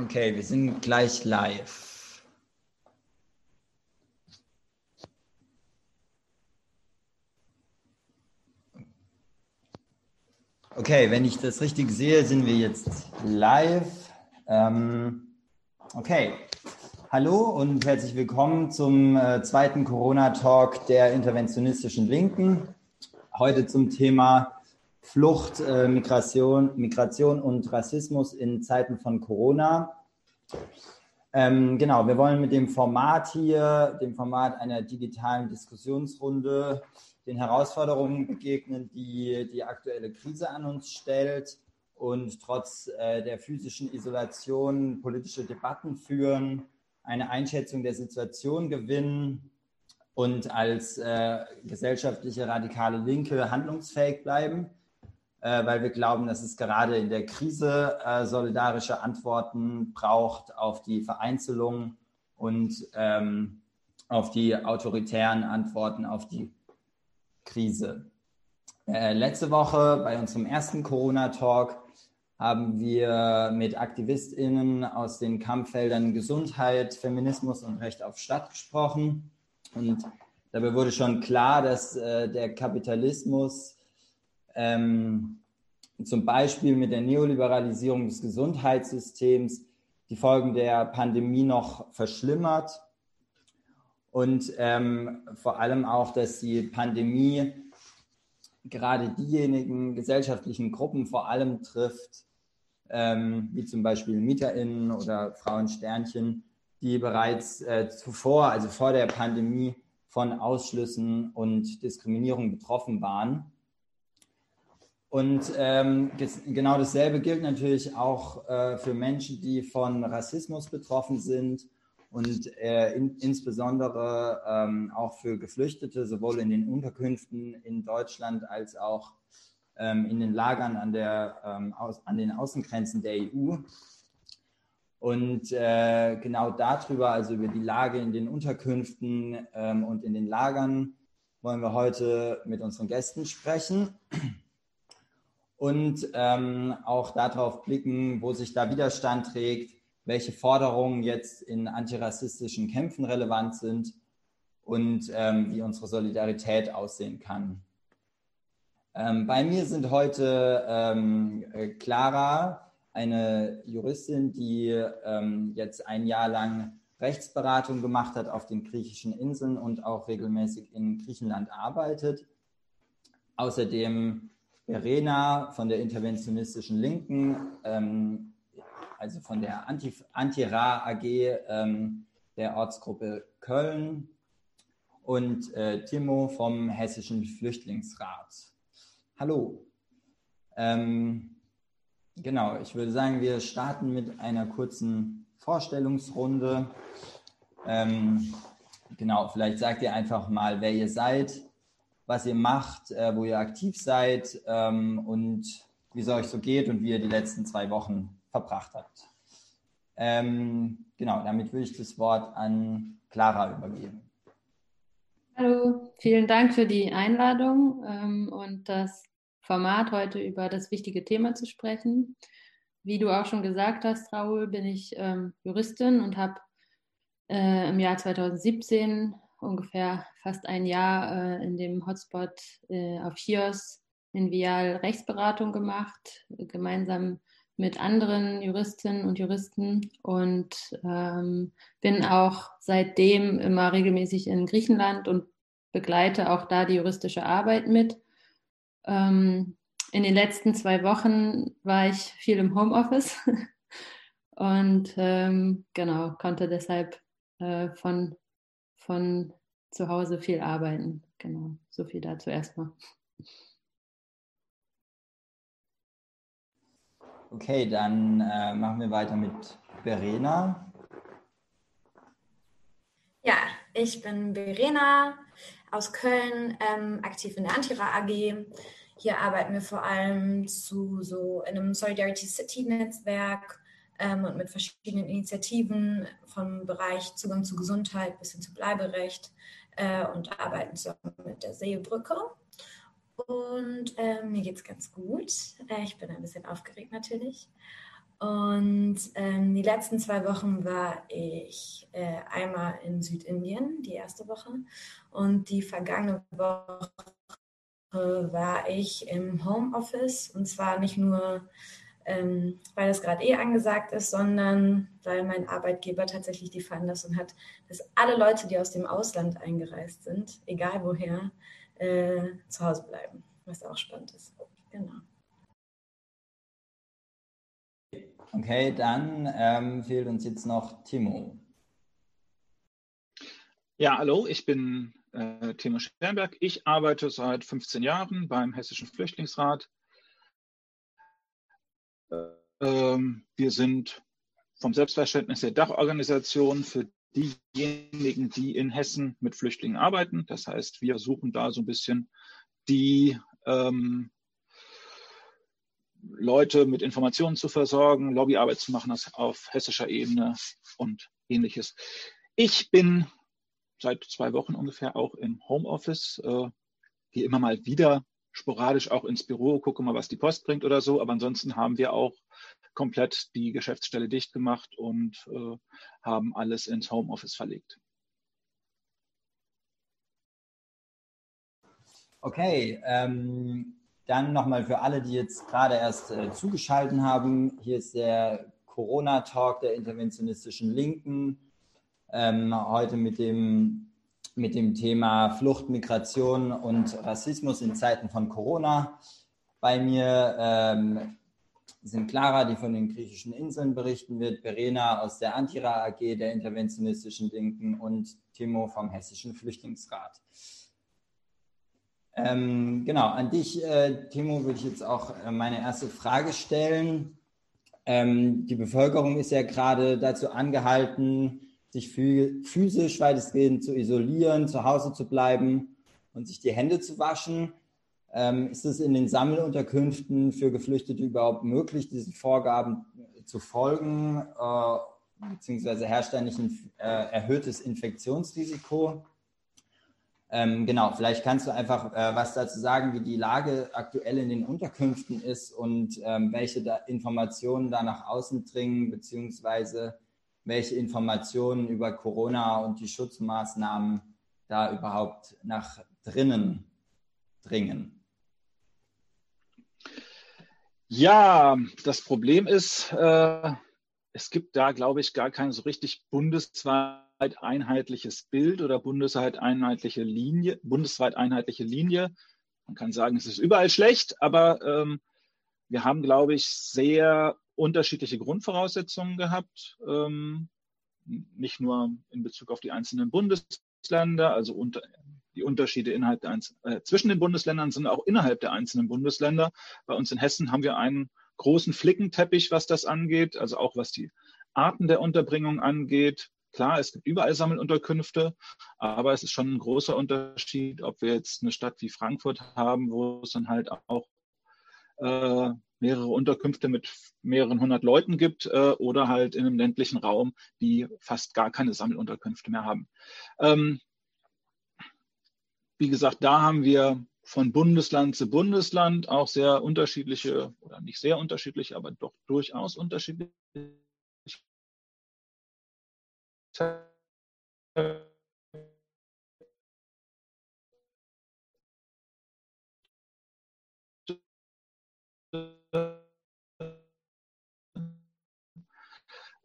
Okay, wir sind gleich live. Okay, wenn ich das richtig sehe, sind wir jetzt live. Ähm, okay, hallo und herzlich willkommen zum äh, zweiten Corona-Talk der interventionistischen Linken. Heute zum Thema Flucht, äh, Migration, Migration und Rassismus in Zeiten von Corona. Ähm, genau, wir wollen mit dem Format hier, dem Format einer digitalen Diskussionsrunde, den Herausforderungen begegnen, die die aktuelle Krise an uns stellt und trotz äh, der physischen Isolation politische Debatten führen, eine Einschätzung der Situation gewinnen und als äh, gesellschaftliche radikale Linke handlungsfähig bleiben weil wir glauben, dass es gerade in der Krise äh, solidarische Antworten braucht auf die Vereinzelung und ähm, auf die autoritären Antworten auf die Krise. Äh, letzte Woche bei unserem ersten Corona-Talk haben wir mit AktivistInnen aus den Kampffeldern Gesundheit, Feminismus und Recht auf Stadt gesprochen. Und dabei wurde schon klar, dass äh, der Kapitalismus ähm, zum Beispiel mit der Neoliberalisierung des Gesundheitssystems die Folgen der Pandemie noch verschlimmert und ähm, vor allem auch, dass die Pandemie gerade diejenigen gesellschaftlichen Gruppen vor allem trifft, ähm, wie zum Beispiel MieterInnen oder Frauensternchen, die bereits äh, zuvor, also vor der Pandemie, von Ausschlüssen und Diskriminierung betroffen waren. Und ähm, genau dasselbe gilt natürlich auch äh, für Menschen, die von Rassismus betroffen sind und äh, in, insbesondere ähm, auch für Geflüchtete, sowohl in den Unterkünften in Deutschland als auch ähm, in den Lagern an, der, ähm, aus, an den Außengrenzen der EU. Und äh, genau darüber, also über die Lage in den Unterkünften ähm, und in den Lagern, wollen wir heute mit unseren Gästen sprechen und ähm, auch darauf blicken, wo sich da Widerstand trägt, welche Forderungen jetzt in antirassistischen Kämpfen relevant sind und ähm, wie unsere Solidarität aussehen kann. Ähm, bei mir sind heute ähm, äh, Clara, eine Juristin, die ähm, jetzt ein Jahr lang Rechtsberatung gemacht hat auf den griechischen Inseln und auch regelmäßig in Griechenland arbeitet. Außerdem Verena von der interventionistischen Linken, ähm, also von der Anti-Ra AG ähm, der Ortsgruppe Köln und äh, Timo vom Hessischen Flüchtlingsrat. Hallo. Ähm, genau, ich würde sagen, wir starten mit einer kurzen Vorstellungsrunde. Ähm, genau, vielleicht sagt ihr einfach mal, wer ihr seid, was ihr macht, äh, wo ihr aktiv seid ähm, und wie es euch so geht und wie ihr die letzten zwei Wochen verbracht habt. Ähm, genau, damit würde ich das Wort an Clara übergeben. Hallo, vielen Dank für die Einladung ähm, und das Format, heute über das wichtige Thema zu sprechen. Wie du auch schon gesagt hast, Raoul, bin ich ähm, Juristin und habe äh, im Jahr 2017 ungefähr fast ein Jahr äh, in dem Hotspot äh, auf Chios in Vial Rechtsberatung gemacht, gemeinsam mit anderen Juristinnen und Juristen und ähm, bin auch seitdem immer regelmäßig in Griechenland und begleite auch da die juristische Arbeit mit. Ähm, in den letzten zwei Wochen war ich viel im Homeoffice und ähm, genau konnte deshalb äh, von von zu Hause viel arbeiten. Genau, so viel dazu erstmal. Okay, dann äh, machen wir weiter mit Verena. Ja, ich bin Verena aus Köln, ähm, aktiv in der Antira AG. Hier arbeiten wir vor allem zu so einem Solidarity City Netzwerk ähm, und mit verschiedenen Initiativen vom Bereich Zugang zu Gesundheit bis hin zu Bleiberecht äh, und arbeiten zusammen mit der Seebrücke. Und äh, mir es ganz gut. Äh, ich bin ein bisschen aufgeregt natürlich. Und ähm, die letzten zwei Wochen war ich äh, einmal in Südindien, die erste Woche. Und die vergangene Woche war ich im Homeoffice. Und zwar nicht nur, ähm, weil das gerade eh angesagt ist, sondern weil mein Arbeitgeber tatsächlich die Veranlassung hat, dass alle Leute, die aus dem Ausland eingereist sind, egal woher, äh, zu Hause bleiben. Was auch spannend ist. Genau. Okay, dann ähm, fehlt uns jetzt noch Timo. Ja, hallo, ich bin äh, Timo Sternberg. Ich arbeite seit 15 Jahren beim Hessischen Flüchtlingsrat. Ähm, wir sind vom Selbstverständnis der Dachorganisation für diejenigen, die in Hessen mit Flüchtlingen arbeiten. Das heißt, wir suchen da so ein bisschen die ähm, Leute mit Informationen zu versorgen, Lobbyarbeit zu machen auf hessischer Ebene und ähnliches. Ich bin seit zwei Wochen ungefähr auch im Homeoffice, äh, gehe immer mal wieder sporadisch auch ins Büro, gucke mal, was die Post bringt oder so. Aber ansonsten haben wir auch komplett die Geschäftsstelle dicht gemacht und äh, haben alles ins Homeoffice verlegt. Okay, ähm, dann nochmal für alle, die jetzt gerade erst äh, zugeschaltet haben. Hier ist der Corona-Talk der interventionistischen Linken. Ähm, heute mit dem, mit dem Thema Flucht, Migration und Rassismus in Zeiten von Corona. Bei mir ähm, sind Clara, die von den griechischen Inseln berichten wird, Verena aus der Antira AG der interventionistischen Linken und Timo vom Hessischen Flüchtlingsrat. Ähm, genau, an dich, äh, Timo, würde ich jetzt auch äh, meine erste Frage stellen. Ähm, die Bevölkerung ist ja gerade dazu angehalten, sich physisch weitestgehend zu isolieren, zu Hause zu bleiben und sich die Hände zu waschen. Ähm, ist es in den Sammelunterkünften für Geflüchtete überhaupt möglich, diesen Vorgaben zu folgen, äh, beziehungsweise herrscht da nicht ein äh, erhöhtes Infektionsrisiko? Ähm, genau, vielleicht kannst du einfach äh, was dazu sagen, wie die Lage aktuell in den Unterkünften ist und ähm, welche da Informationen da nach außen dringen, beziehungsweise welche Informationen über Corona und die Schutzmaßnahmen da überhaupt nach drinnen dringen. Ja, das Problem ist, äh, es gibt da, glaube ich, gar kein so richtig bundesweit einheitliches Bild oder bundesweit einheitliche Linie, bundesweit einheitliche Linie. Man kann sagen, es ist überall schlecht, aber ähm, wir haben, glaube ich, sehr unterschiedliche Grundvoraussetzungen gehabt, ähm, nicht nur in Bezug auf die einzelnen Bundesländer, also unter, die Unterschiede innerhalb der, äh, zwischen den Bundesländern, sondern auch innerhalb der einzelnen Bundesländer. Bei uns in Hessen haben wir einen großen Flickenteppich, was das angeht, also auch was die Arten der Unterbringung angeht. Klar, es gibt überall Sammelunterkünfte, aber es ist schon ein großer Unterschied, ob wir jetzt eine Stadt wie Frankfurt haben, wo es dann halt auch äh, mehrere Unterkünfte mit mehreren hundert Leuten gibt äh, oder halt in einem ländlichen Raum, die fast gar keine Sammelunterkünfte mehr haben. Ähm, wie gesagt, da haben wir von Bundesland zu Bundesland auch sehr unterschiedliche oder nicht sehr unterschiedliche, aber doch durchaus unterschiedliche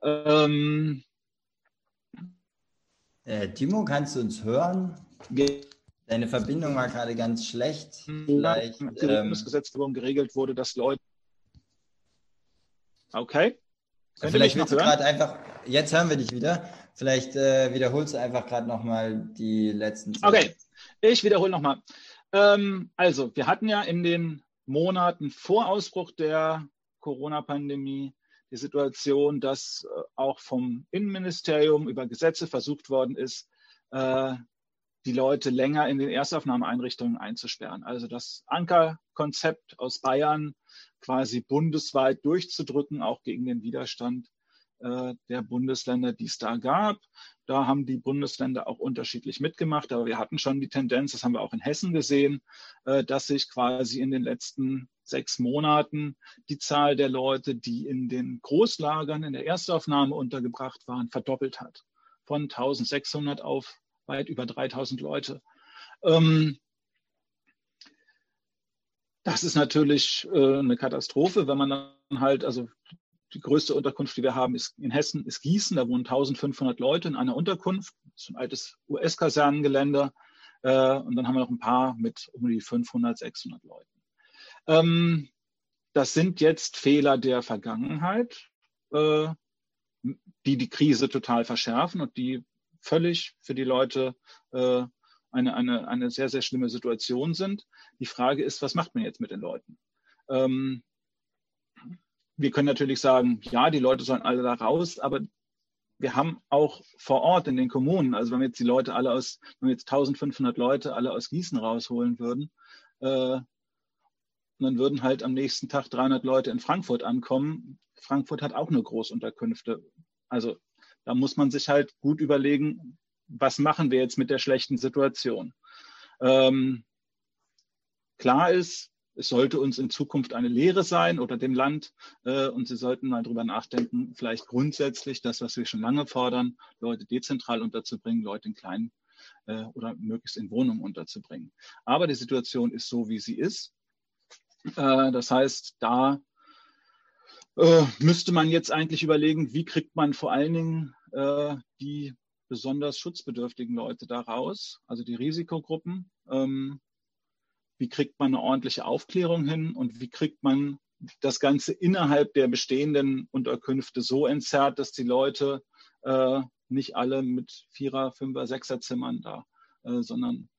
ähm, äh, Timo, kannst du uns hören? Deine Verbindung war gerade ganz schlecht. Vielleicht. Ähm, Gesetzgebung geregelt wurde, dass Leute. Okay. Könnt Vielleicht willst du gerade einfach. Jetzt hören wir dich wieder. Vielleicht äh, wiederholst du einfach gerade nochmal die letzten. Zwei. Okay, ich wiederhole nochmal. Ähm, also, wir hatten ja in den Monaten vor Ausbruch der Corona-Pandemie die Situation, dass äh, auch vom Innenministerium über Gesetze versucht worden ist, äh, die Leute länger in den Erstaufnahmeeinrichtungen einzusperren. Also das Ankerkonzept aus Bayern quasi bundesweit durchzudrücken, auch gegen den Widerstand äh, der Bundesländer, die es da gab. Da haben die Bundesländer auch unterschiedlich mitgemacht, aber wir hatten schon die Tendenz, das haben wir auch in Hessen gesehen, äh, dass sich quasi in den letzten sechs Monaten die Zahl der Leute, die in den Großlagern in der Erstaufnahme untergebracht waren, verdoppelt hat. Von 1600 auf weit über 3000 Leute. Ähm, das ist natürlich äh, eine Katastrophe, wenn man dann halt, also die größte Unterkunft, die wir haben, ist in Hessen, ist Gießen. Da wohnen 1500 Leute in einer Unterkunft. Das ist ein altes US-Kasernengelände. Äh, und dann haben wir noch ein paar mit um die 500, 600 Leuten. Ähm, das sind jetzt Fehler der Vergangenheit, äh, die die Krise total verschärfen und die völlig für die Leute äh, eine, eine, eine sehr, sehr schlimme Situation sind. Die Frage ist, was macht man jetzt mit den Leuten? Ähm, wir können natürlich sagen, ja, die Leute sollen alle da raus, aber wir haben auch vor Ort in den Kommunen, also wenn wir jetzt die Leute alle aus, wenn wir jetzt 1500 Leute alle aus Gießen rausholen würden, äh, dann würden halt am nächsten Tag 300 Leute in Frankfurt ankommen. Frankfurt hat auch nur Großunterkünfte. Also da muss man sich halt gut überlegen, was machen wir jetzt mit der schlechten Situation. Ähm, klar ist, es sollte uns in Zukunft eine Lehre sein oder dem Land. Äh, und Sie sollten mal drüber nachdenken, vielleicht grundsätzlich das, was wir schon lange fordern, Leute dezentral unterzubringen, Leute in kleinen äh, oder möglichst in Wohnungen unterzubringen. Aber die Situation ist so, wie sie ist. Äh, das heißt, da äh, müsste man jetzt eigentlich überlegen, wie kriegt man vor allen Dingen äh, die besonders schutzbedürftigen Leute da raus, also die Risikogruppen. Ähm, wie kriegt man eine ordentliche Aufklärung hin und wie kriegt man das Ganze innerhalb der bestehenden Unterkünfte so entzerrt, dass die Leute äh, nicht alle mit Vierer, Fünfer, Sechser Zimmern da, äh, sondern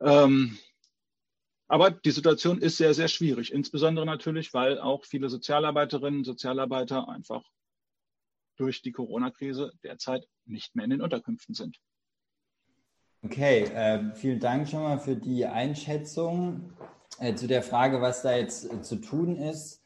ähm, aber die Situation ist sehr, sehr schwierig, insbesondere natürlich, weil auch viele Sozialarbeiterinnen und Sozialarbeiter einfach durch die Corona-Krise derzeit nicht mehr in den Unterkünften sind. Okay, äh, vielen Dank schon mal für die Einschätzung. Äh, zu der Frage, was da jetzt äh, zu tun ist,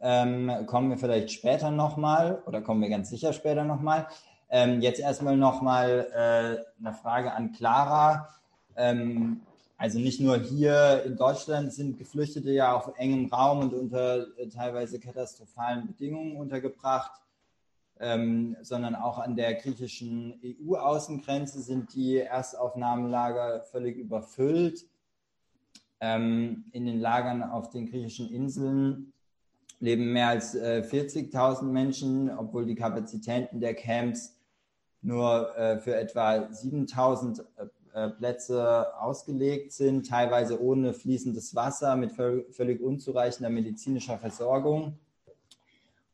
ähm, kommen wir vielleicht später nochmal oder kommen wir ganz sicher später nochmal. Ähm, jetzt erstmal nochmal äh, eine Frage an Clara. Ähm, also nicht nur hier in Deutschland sind Geflüchtete ja auf engem Raum und unter äh, teilweise katastrophalen Bedingungen untergebracht ähm, sondern auch an der griechischen EU-Außengrenze sind die Erstaufnahmelager völlig überfüllt. Ähm, in den Lagern auf den griechischen Inseln leben mehr als äh, 40.000 Menschen, obwohl die Kapazitäten der Camps nur äh, für etwa 7.000 äh, Plätze ausgelegt sind, teilweise ohne fließendes Wasser, mit völlig unzureichender medizinischer Versorgung.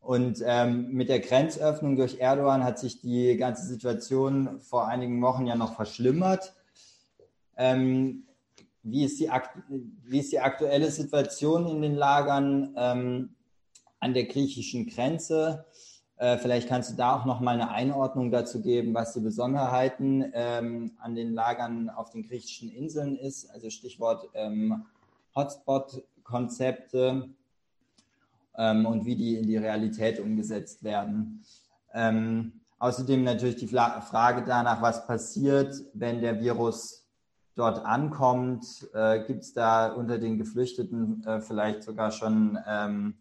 Und ähm, mit der Grenzöffnung durch Erdogan hat sich die ganze Situation vor einigen Wochen ja noch verschlimmert. Ähm, wie, ist die, wie ist die aktuelle Situation in den Lagern ähm, an der griechischen Grenze? Äh, vielleicht kannst du da auch noch mal eine Einordnung dazu geben, was die Besonderheiten ähm, an den Lagern auf den griechischen Inseln ist. Also Stichwort ähm, Hotspot-Konzepte ähm, und wie die in die Realität umgesetzt werden. Ähm, außerdem natürlich die Frage danach, was passiert, wenn der Virus dort ankommt. Äh, Gibt es da unter den Geflüchteten äh, vielleicht sogar schon ähm,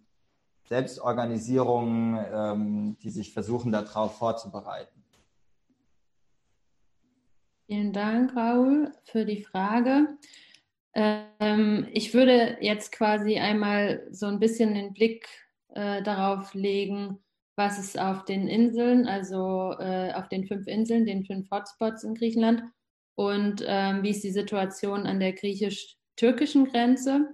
Selbstorganisierungen, ähm, die sich versuchen, darauf vorzubereiten? Vielen Dank, Raul, für die Frage. Ähm, ich würde jetzt quasi einmal so ein bisschen den Blick äh, darauf legen, was es auf den Inseln, also äh, auf den fünf Inseln, den fünf Hotspots in Griechenland und ähm, wie ist die Situation an der griechisch-türkischen Grenze.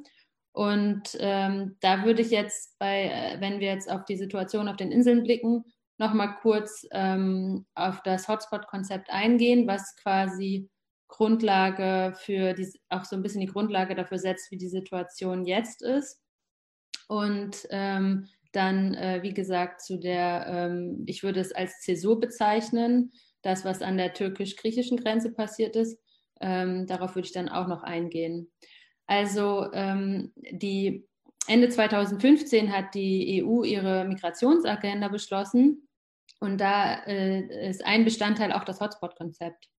Und ähm, da würde ich jetzt bei, äh, wenn wir jetzt auf die Situation auf den Inseln blicken, nochmal kurz ähm, auf das Hotspot-Konzept eingehen, was quasi Grundlage für die, auch so ein bisschen die Grundlage dafür setzt, wie die Situation jetzt ist. Und ähm, dann, äh, wie gesagt, zu der, ähm, ich würde es als Zäsur bezeichnen, das, was an der türkisch-griechischen Grenze passiert ist. Ähm, darauf würde ich dann auch noch eingehen. Also ähm, die Ende 2015 hat die EU ihre Migrationsagenda beschlossen Und da äh, ist ein Bestandteil auch das Hotspot-Konzept.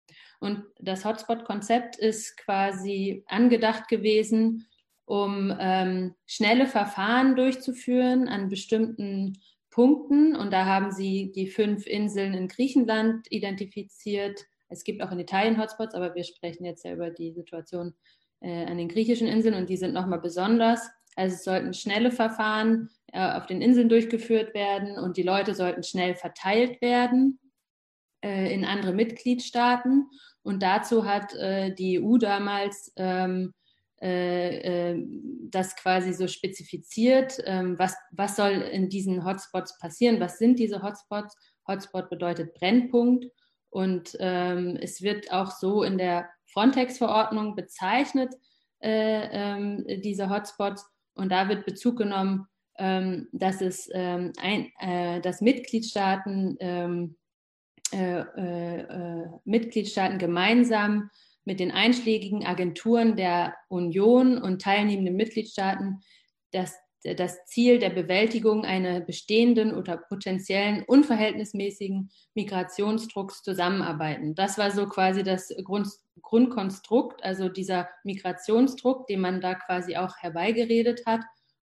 Und das Hotspot-Konzept ist quasi angedacht gewesen, um ähm, schnelle Verfahren durchzuführen an bestimmten Punkten. Und da haben sie die fünf Inseln in Griechenland identifiziert. Es gibt auch in Italien Hotspots, aber wir sprechen jetzt ja über die Situation äh, an den griechischen Inseln und die sind nochmal besonders. Also es sollten schnelle Verfahren äh, auf den Inseln durchgeführt werden und die Leute sollten schnell verteilt werden äh, in andere Mitgliedstaaten. Und dazu hat äh, die EU damals ähm, äh, äh, das quasi so spezifiziert, ähm, was, was soll in diesen Hotspots passieren, was sind diese Hotspots. Hotspot bedeutet Brennpunkt und ähm, es wird auch so in der Frontex-Verordnung bezeichnet, äh, ähm, diese Hotspots. Und da wird Bezug genommen, ähm, dass es ähm, ein, äh, dass Mitgliedstaaten ähm, äh, äh, äh, Mitgliedstaaten gemeinsam mit den einschlägigen Agenturen der Union und teilnehmenden Mitgliedstaaten das, das Ziel der Bewältigung einer bestehenden oder potenziellen unverhältnismäßigen Migrationsdrucks zusammenarbeiten. Das war so quasi das Grund, Grundkonstrukt, also dieser Migrationsdruck, den man da quasi auch herbeigeredet hat.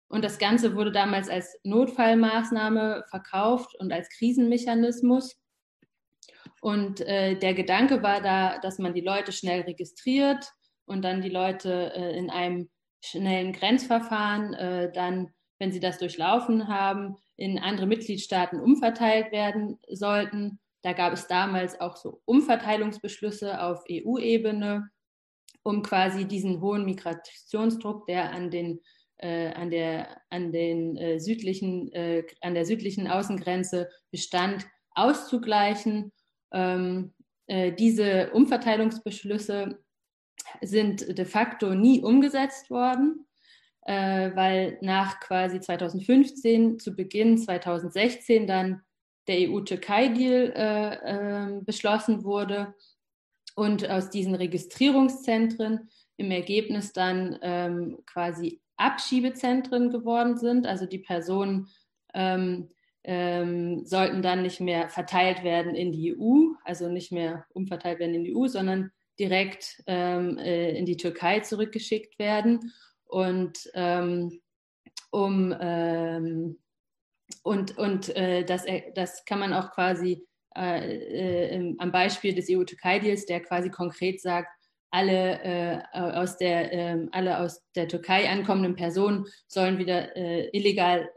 Und das Ganze wurde damals als Notfallmaßnahme verkauft und als Krisenmechanismus. Und äh, der Gedanke war da, dass man die Leute schnell registriert und dann die Leute äh, in einem schnellen Grenzverfahren äh, dann, wenn sie das durchlaufen haben, in andere Mitgliedstaaten umverteilt werden sollten. Da gab es damals auch so Umverteilungsbeschlüsse auf EU-Ebene, um quasi diesen hohen Migrationsdruck, der an den äh, an der, an, den, äh, südlichen, äh, an der südlichen Außengrenze bestand, auszugleichen ähm, äh, diese Umverteilungsbeschlüsse sind de facto nie umgesetzt worden, äh, weil nach quasi 2015 zu Beginn 2016 dann der EU-Türkei-Deal äh, ähm, beschlossen wurde und aus diesen Registrierungszentren im Ergebnis dann ähm, quasi Abschiebezentren geworden sind. Also die Personen ähm, ähm, sollten dann nicht mehr verteilt werden in die EU, also nicht mehr umverteilt werden in die EU, sondern direkt ähm, äh, in die Türkei zurückgeschickt werden. Und ähm, um ähm, und, und äh, das, äh, das kann man auch quasi äh, äh am Beispiel des EU-Türkei-Deals, der quasi konkret sagt, alle, äh, aus der, ähm, alle aus der Türkei ankommenden Personen sollen wieder illegal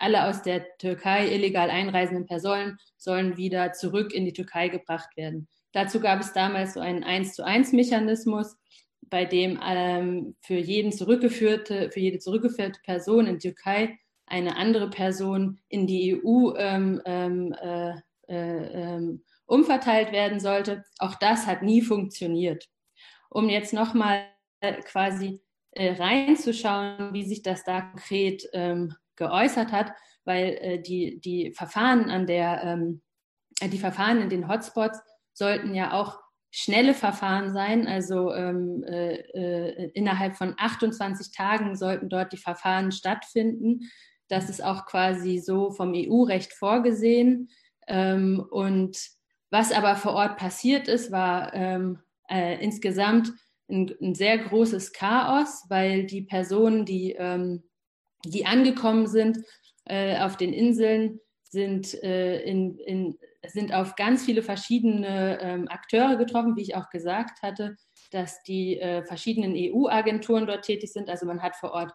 alle aus der Türkei illegal einreisenden Personen sollen wieder zurück in die Türkei gebracht werden. Dazu gab es damals so einen 1 zu 1 Mechanismus, bei dem ähm, für jeden zurückgeführte, für jede zurückgeführte Person in die Türkei eine andere Person in die EU ähm, ähm, äh, äh, ähm, umverteilt werden sollte. Auch das hat nie funktioniert. Um jetzt nochmal quasi äh, reinzuschauen, wie sich das da konkret ähm, geäußert hat, weil äh, die, die Verfahren an der, ähm, die Verfahren in den Hotspots sollten ja auch schnelle Verfahren sein. Also ähm, äh, äh, innerhalb von 28 Tagen sollten dort die Verfahren stattfinden. Das ist auch quasi so vom EU-Recht vorgesehen. Ähm, und was aber vor Ort passiert ist, war ähm, äh, insgesamt ein, ein, sehr großes Chaos, weil die Personen, die ähm, die angekommen sind äh, auf den Inseln, sind, äh, in, in, sind auf ganz viele verschiedene ähm, Akteure getroffen, wie ich auch gesagt hatte, dass die äh, verschiedenen EU-Agenturen dort tätig sind. Also man hat vor Ort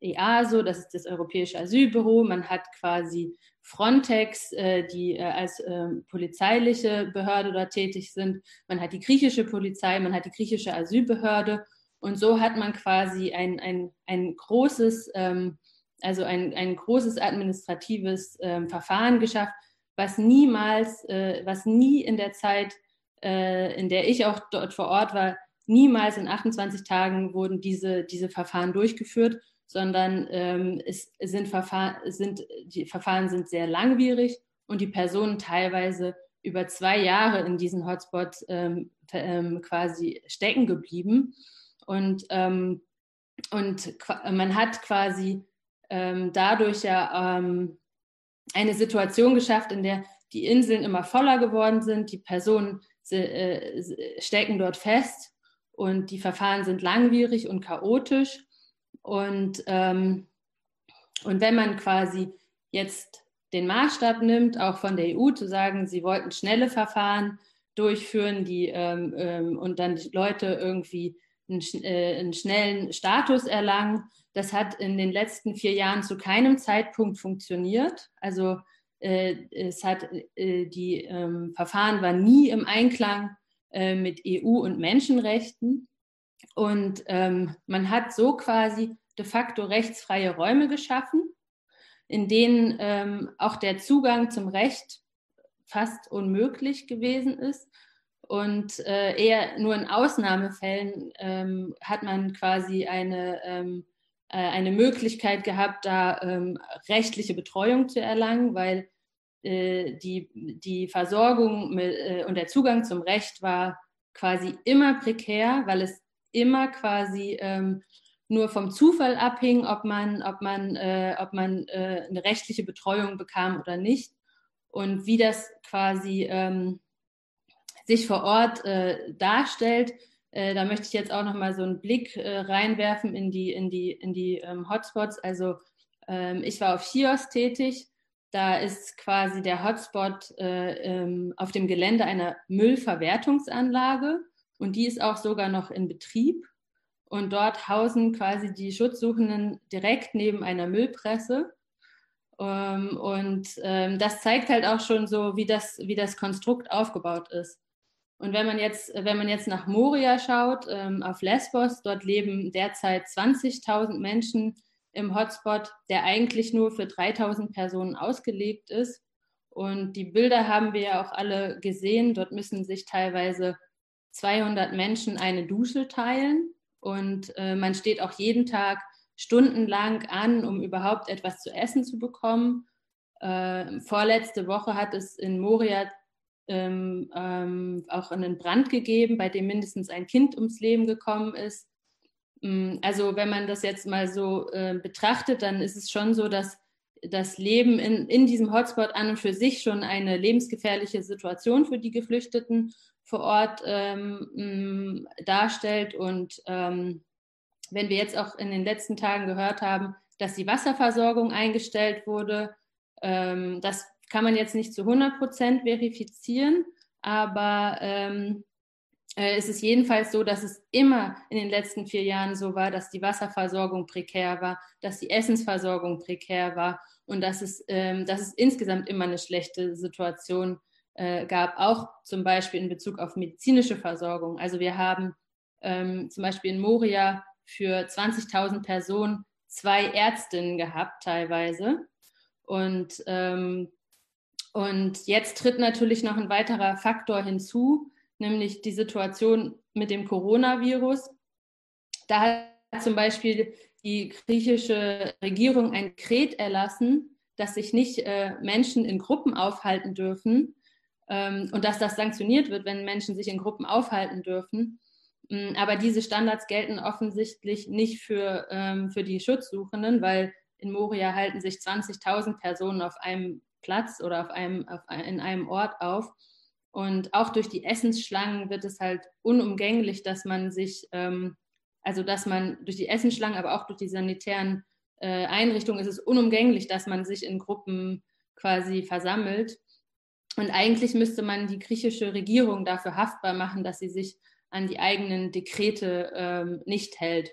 EASO, das ist das Europäische Asylbüro, man hat quasi Frontex, äh, die äh, als äh, polizeiliche Behörde dort tätig sind, man hat die griechische Polizei, man hat die griechische Asylbehörde. Und so hat man quasi ein, ein, ein großes, ähm, also ein, ein großes administratives ähm, Verfahren geschafft, was niemals, äh, was nie in der Zeit, äh, in der ich auch dort vor Ort war, niemals in 28 Tagen wurden diese, diese Verfahren durchgeführt, sondern ähm, es sind Verfahren, sind, die Verfahren sind sehr langwierig und die Personen teilweise über zwei Jahre in diesen Hotspots ähm, ähm, quasi stecken geblieben. Und, ähm, und man hat quasi ähm, dadurch ja ähm, eine Situation geschafft, in der die Inseln immer voller geworden sind, die Personen äh, stecken dort fest und die Verfahren sind langwierig und chaotisch. Und, ähm, und wenn man quasi jetzt den Maßstab nimmt, auch von der EU, zu sagen, sie wollten schnelle Verfahren durchführen, die ähm, ähm, und dann die Leute irgendwie einen, äh, einen, schnellen Status erlangen. Das hat in den letzten vier Jahren zu keinem Zeitpunkt funktioniert. Also äh, es hat äh, die ähm, Verfahren waren nie im Einklang äh, mit EU und Menschenrechten. Und ähm, man hat so quasi de facto rechtsfreie Räume geschaffen, in denen ähm, auch der Zugang zum Recht fast unmöglich gewesen ist. Und äh, eher nur in Ausnahmefällen ähm, hat man quasi eine, ähm, äh, eine Möglichkeit gehabt, da ähm, rechtliche Betreuung zu erlangen, weil äh, die, die Versorgung mit, äh, und der Zugang zum Recht war quasi immer prekär, weil es immer quasi ähm, nur vom Zufall abhing, ob man, ob man, äh, ob man äh, eine rechtliche Betreuung bekam oder nicht. Und wie das quasi ähm, sich vor Ort äh, darstellt, äh, da möchte ich jetzt auch nochmal so einen Blick äh, reinwerfen in die, in die, in die ähm, Hotspots. Also ähm, ich war auf Chios tätig. Da ist quasi der Hotspot äh, ähm, auf dem Gelände einer Müllverwertungsanlage und die ist auch sogar noch in Betrieb. Und dort hausen quasi die Schutzsuchenden direkt neben einer Müllpresse. Ähm, und ähm, das zeigt halt auch schon so, wie das, wie das Konstrukt aufgebaut ist. Und wenn man jetzt, wenn man jetzt nach Moria schaut, ähm, auf Lesbos, dort leben derzeit 20.000 Menschen im Hotspot, der eigentlich nur für 3.000 Personen ausgelegt ist. Und die Bilder haben wir ja auch alle gesehen. Dort müssen sich teilweise 200 Menschen eine Dusche teilen. Und äh, man steht auch jeden Tag stundenlang an, um überhaupt etwas zu essen zu bekommen. Äh, vorletzte Woche hat es in Moria ähm, ähm, auch einen Brand gegeben, bei dem mindestens ein Kind ums Leben gekommen ist. Mm, also wenn man das jetzt mal so äh, betrachtet, dann ist es schon so, dass das Leben in, in diesem Hotspot an und für sich schon eine lebensgefährliche Situation für die Geflüchteten vor Ort ähm, mm, darstellt. Und ähm, wenn wir jetzt auch in den letzten Tagen gehört haben, dass die Wasserversorgung eingestellt wurde, ähm, das kann man jetzt nicht zu 100 Prozent verifizieren, aber ähm, äh, es ist jedenfalls so, dass es immer in den letzten vier Jahren so war, dass die Wasserversorgung prekär war, dass die Essensversorgung prekär war und dass es, ähm, dass es insgesamt immer eine schlechte Situation äh, gab, auch zum Beispiel in Bezug auf medizinische Versorgung. Also wir haben ähm, zum Beispiel in Moria für 20.000 Personen zwei Ärztinnen gehabt teilweise. Und, ähm, und jetzt tritt natürlich noch ein weiterer Faktor hinzu, nämlich die Situation mit dem Coronavirus. Da hat zum Beispiel die griechische Regierung ein Dekret erlassen, dass sich nicht äh, Menschen in Gruppen aufhalten dürfen ähm, und dass das sanktioniert wird, wenn Menschen sich in Gruppen aufhalten dürfen. Ähm, aber diese Standards gelten offensichtlich nicht für, ähm, für die Schutzsuchenden, weil in Moria halten sich 20.000 Personen auf einem Platz oder auf einem, auf, in einem Ort auf. Und auch durch die Essensschlangen wird es halt unumgänglich, dass man sich, ähm, also dass man durch die Essensschlangen, aber auch durch die sanitären äh, Einrichtungen ist es unumgänglich, dass man sich in Gruppen quasi versammelt. Und eigentlich müsste man die griechische Regierung dafür haftbar machen, dass sie sich an die eigenen Dekrete ähm, nicht hält.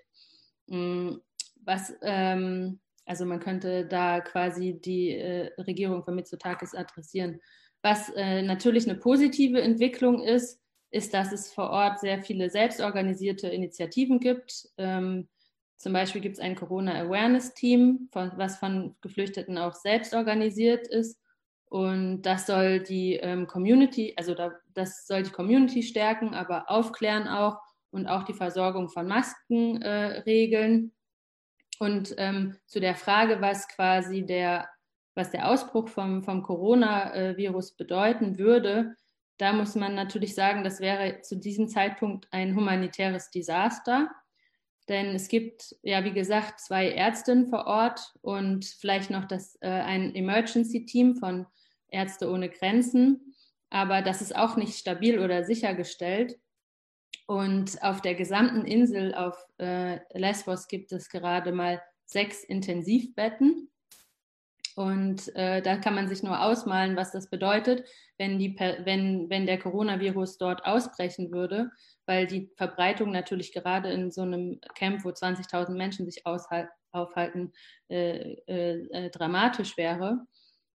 Mm, was, ähm, also man könnte da quasi die äh, Regierung von Mitsotakis adressieren. Was äh, natürlich eine positive Entwicklung ist, ist, dass es vor Ort sehr viele selbstorganisierte Initiativen gibt. Ähm, zum Beispiel gibt es ein Corona Awareness Team, von, was von Geflüchteten auch selbst organisiert ist. Und das soll die ähm, Community, also da, das soll die Community stärken, aber aufklären auch und auch die Versorgung von Masken äh, regeln. Und ähm, zu der Frage, was quasi der was der Ausbruch vom, vom Coronavirus bedeuten würde, da muss man natürlich sagen, das wäre zu diesem Zeitpunkt ein humanitäres Desaster. Denn es gibt ja, wie gesagt, zwei Ärztinnen vor Ort und vielleicht noch das, äh, ein Emergency-Team von Ärzte ohne Grenzen, aber das ist auch nicht stabil oder sichergestellt. Und auf der gesamten Insel auf äh, Lesbos gibt es gerade mal sechs Intensivbetten. Und äh, da kann man sich nur ausmalen, was das bedeutet, wenn, die, wenn, wenn der Coronavirus dort ausbrechen würde, weil die Verbreitung natürlich gerade in so einem Camp, wo 20.000 Menschen sich aufhalten, äh, äh, äh, dramatisch wäre.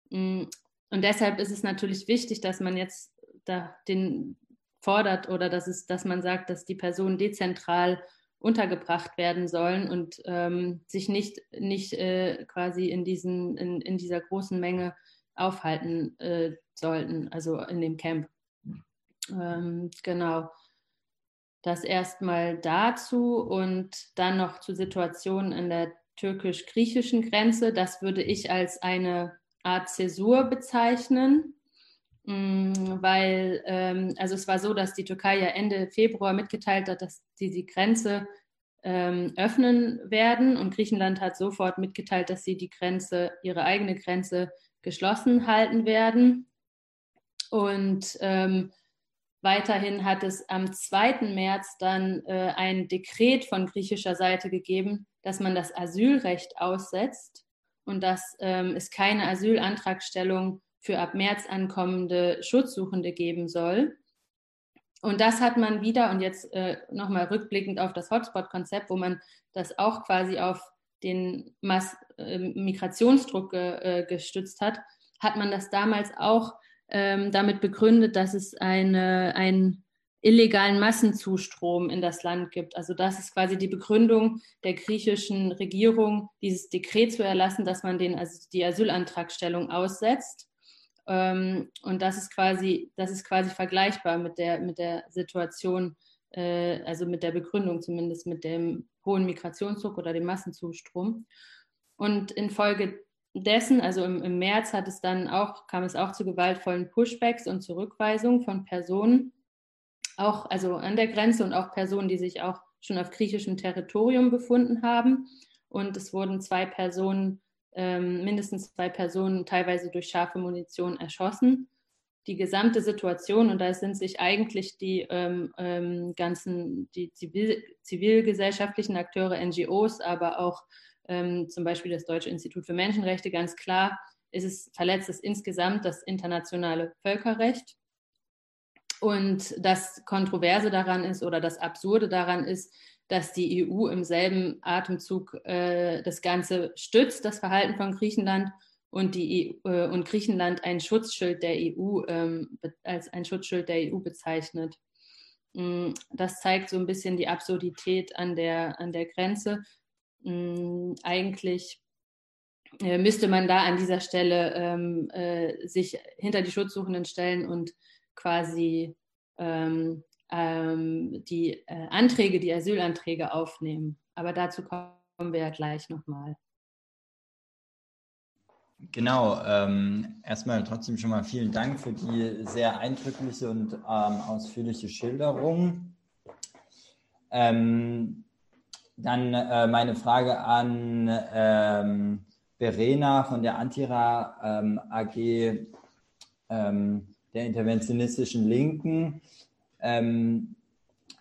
Mm, und deshalb ist es natürlich wichtig, dass man jetzt da den fordert oder dass, es, dass man sagt, dass die Personen dezentral untergebracht werden sollen und ähm, sich nicht, nicht äh, quasi in, diesen, in, in dieser großen Menge aufhalten äh, sollten, also in dem Camp. Ähm, genau. Das erstmal dazu und dann noch zu Situationen in der türkisch-griechischen Grenze. Das würde ich als eine Art Zäsur bezeichnen. Mm, weil, ähm, also es war so, dass die Türkei ja Ende Februar mitgeteilt hat, dass sie die Grenze ähm, öffnen werden und Griechenland hat sofort mitgeteilt, dass sie die Grenze, ihre eigene Grenze geschlossen halten werden. Und ähm, weiterhin hat es am 2. März dann äh, ein Dekret von griechischer Seite gegeben, dass man das Asylrecht aussetzt und dass ähm, es keine Asylantragstellung für ab März ankommende Schutzsuchende geben soll. Und das hat man wieder, und jetzt äh, nochmal rückblickend auf das Hotspot-Konzept, wo man das auch quasi auf den Mass äh, Migrationsdruck äh, gestützt hat, hat man das damals auch ähm, damit begründet, dass es eine, einen illegalen Massenzustrom in das Land gibt. Also das ist quasi die Begründung der griechischen Regierung, dieses Dekret zu erlassen, dass man den, also die Asylantragstellung aussetzt. Ähm, und das ist quasi, das ist quasi vergleichbar mit der, mit der Situation, äh, also mit der Begründung zumindest mit dem hohen Migrationsdruck oder dem Massenzustrom. Und infolgedessen, also im, im März hat es dann auch, kam es auch zu gewaltvollen Pushbacks und Zurückweisungen von Personen, auch also an der Grenze und auch Personen, die sich auch schon auf griechischem Territorium befunden haben. Und es wurden zwei Personen ähm, mindestens zwei Personen teilweise durch scharfe Munition erschossen. Die gesamte Situation, und da sind sich eigentlich die ähm, ähm, ganzen, die zivil, zivilgesellschaftlichen Akteure, NGOs, aber auch ähm, zum Beispiel das Deutsche Institut für Menschenrechte ganz klar, ist es verletzt es insgesamt das internationale Völkerrecht. Und das Kontroverse daran ist oder das Absurde daran ist, dass die EU im selben Atemzug äh, das Ganze stützt, das Verhalten von Griechenland und, die EU, äh, und Griechenland ein Schutzschild der EU ähm, als ein Schutzschild der EU bezeichnet. Mm, das zeigt so ein bisschen die Absurdität an der, an der Grenze. Mm, eigentlich äh, müsste man da an dieser Stelle ähm, äh, sich hinter die Schutzsuchenden stellen und quasi ähm, ähm, die äh, Anträge, die Asylanträge aufnehmen. Aber dazu kommen wir ja gleich nochmal. Genau, ähm, erstmal trotzdem schon mal vielen Dank für die sehr eindrückliche und ähm, ausführliche Schilderung. Ähm, dann äh, meine Frage an ähm, Verena von der Antira ähm, AG ähm, der interventionistischen Linken. Ähm,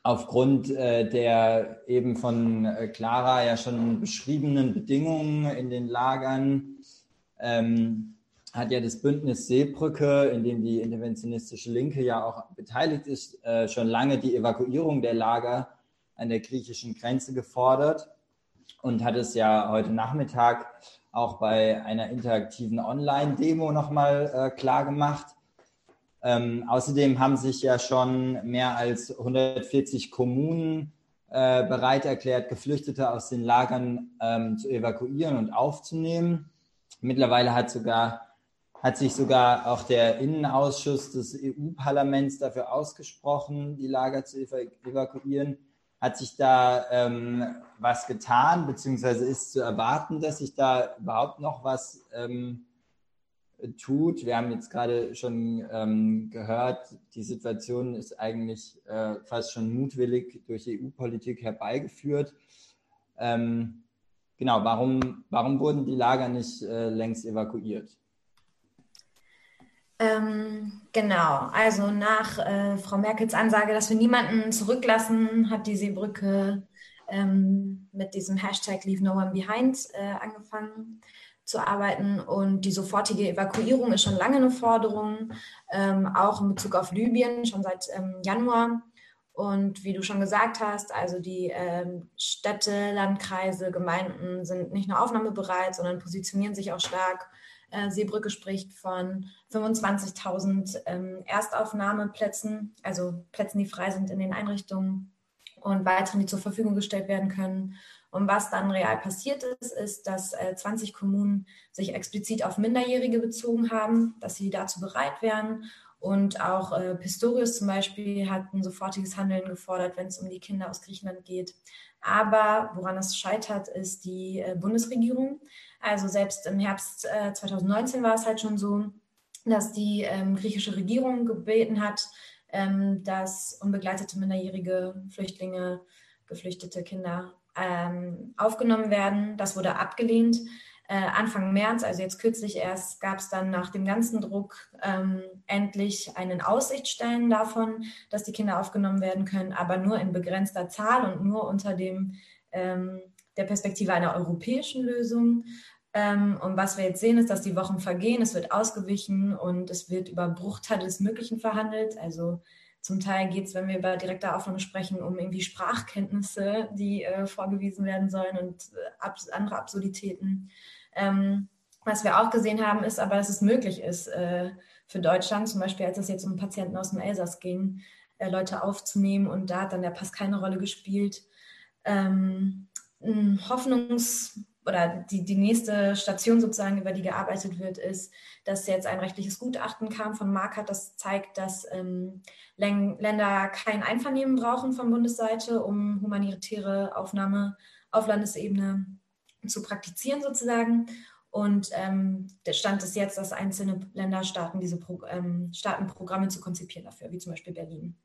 aufgrund äh, der eben von äh, Clara ja schon beschriebenen Bedingungen in den Lagern ähm, hat ja das Bündnis Seebrücke, in dem die interventionistische Linke ja auch beteiligt ist, äh, schon lange die Evakuierung der Lager an der griechischen Grenze gefordert und hat es ja heute Nachmittag auch bei einer interaktiven Online-Demo nochmal äh, klar gemacht. Ähm, außerdem haben sich ja schon mehr als 140 Kommunen äh, bereit erklärt, Geflüchtete aus den Lagern ähm, zu evakuieren und aufzunehmen. Mittlerweile hat sogar hat sich sogar auch der Innenausschuss des EU-Parlaments dafür ausgesprochen, die Lager zu evakuieren. Hat sich da ähm, was getan, beziehungsweise ist zu erwarten, dass sich da überhaupt noch was ähm, tut. Wir haben jetzt gerade schon ähm, gehört, die Situation ist eigentlich äh, fast schon mutwillig durch EU-Politik herbeigeführt. Ähm, genau, warum, warum wurden die Lager nicht äh, längst evakuiert? Ähm, genau, also nach äh, Frau Merkels Ansage, dass wir niemanden zurücklassen, hat die Seebrücke ähm, mit diesem Hashtag Leave No One Behind äh, angefangen zu arbeiten. Und die sofortige Evakuierung ist schon lange eine Forderung, ähm, auch in Bezug auf Libyen, schon seit ähm, Januar. Und wie du schon gesagt hast, also die ähm, Städte, Landkreise, Gemeinden sind nicht nur aufnahmebereit, sondern positionieren sich auch stark. Äh, Seebrücke spricht von 25.000 ähm, Erstaufnahmeplätzen, also Plätzen, die frei sind in den Einrichtungen und weiteren, die zur Verfügung gestellt werden können. Und was dann real passiert ist, ist, dass äh, 20 Kommunen sich explizit auf Minderjährige bezogen haben, dass sie dazu bereit wären und auch äh, Pistorius zum Beispiel hat ein sofortiges Handeln gefordert, wenn es um die Kinder aus Griechenland geht. Aber woran es scheitert, ist die äh, Bundesregierung. Also selbst im Herbst äh, 2019 war es halt schon so, dass die ähm, griechische Regierung gebeten hat, ähm, dass unbegleitete minderjährige Flüchtlinge, geflüchtete Kinder ähm, aufgenommen werden. Das wurde abgelehnt. Äh, Anfang März, also jetzt kürzlich erst, gab es dann nach dem ganzen Druck ähm, endlich einen Aussichtstellen davon, dass die Kinder aufgenommen werden können, aber nur in begrenzter Zahl und nur unter dem, ähm, der Perspektive einer europäischen Lösung. Ähm, und was wir jetzt sehen, ist, dass die Wochen vergehen, es wird ausgewichen und es wird über Bruchteile des Möglichen verhandelt. Also zum Teil geht es, wenn wir über direkte Aufnahme sprechen, um irgendwie Sprachkenntnisse, die äh, vorgewiesen werden sollen und äh, ab andere Absurditäten. Ähm, was wir auch gesehen haben, ist aber, dass es möglich ist, äh, für Deutschland, zum Beispiel als es jetzt um Patienten aus dem Elsass ging, äh, Leute aufzunehmen und da hat dann der Pass keine Rolle gespielt. Ähm, Hoffnungs- oder die, die nächste Station sozusagen, über die gearbeitet wird, ist, dass jetzt ein rechtliches Gutachten kam von Markert, das zeigt, dass ähm, Länder kein Einvernehmen brauchen von Bundesseite, um humanitäre Aufnahme auf Landesebene zu praktizieren sozusagen. Und ähm, der Stand ist jetzt, dass einzelne Länder starten, diese Pro ähm, starten Programme zu konzipieren dafür, wie zum Beispiel Berlin.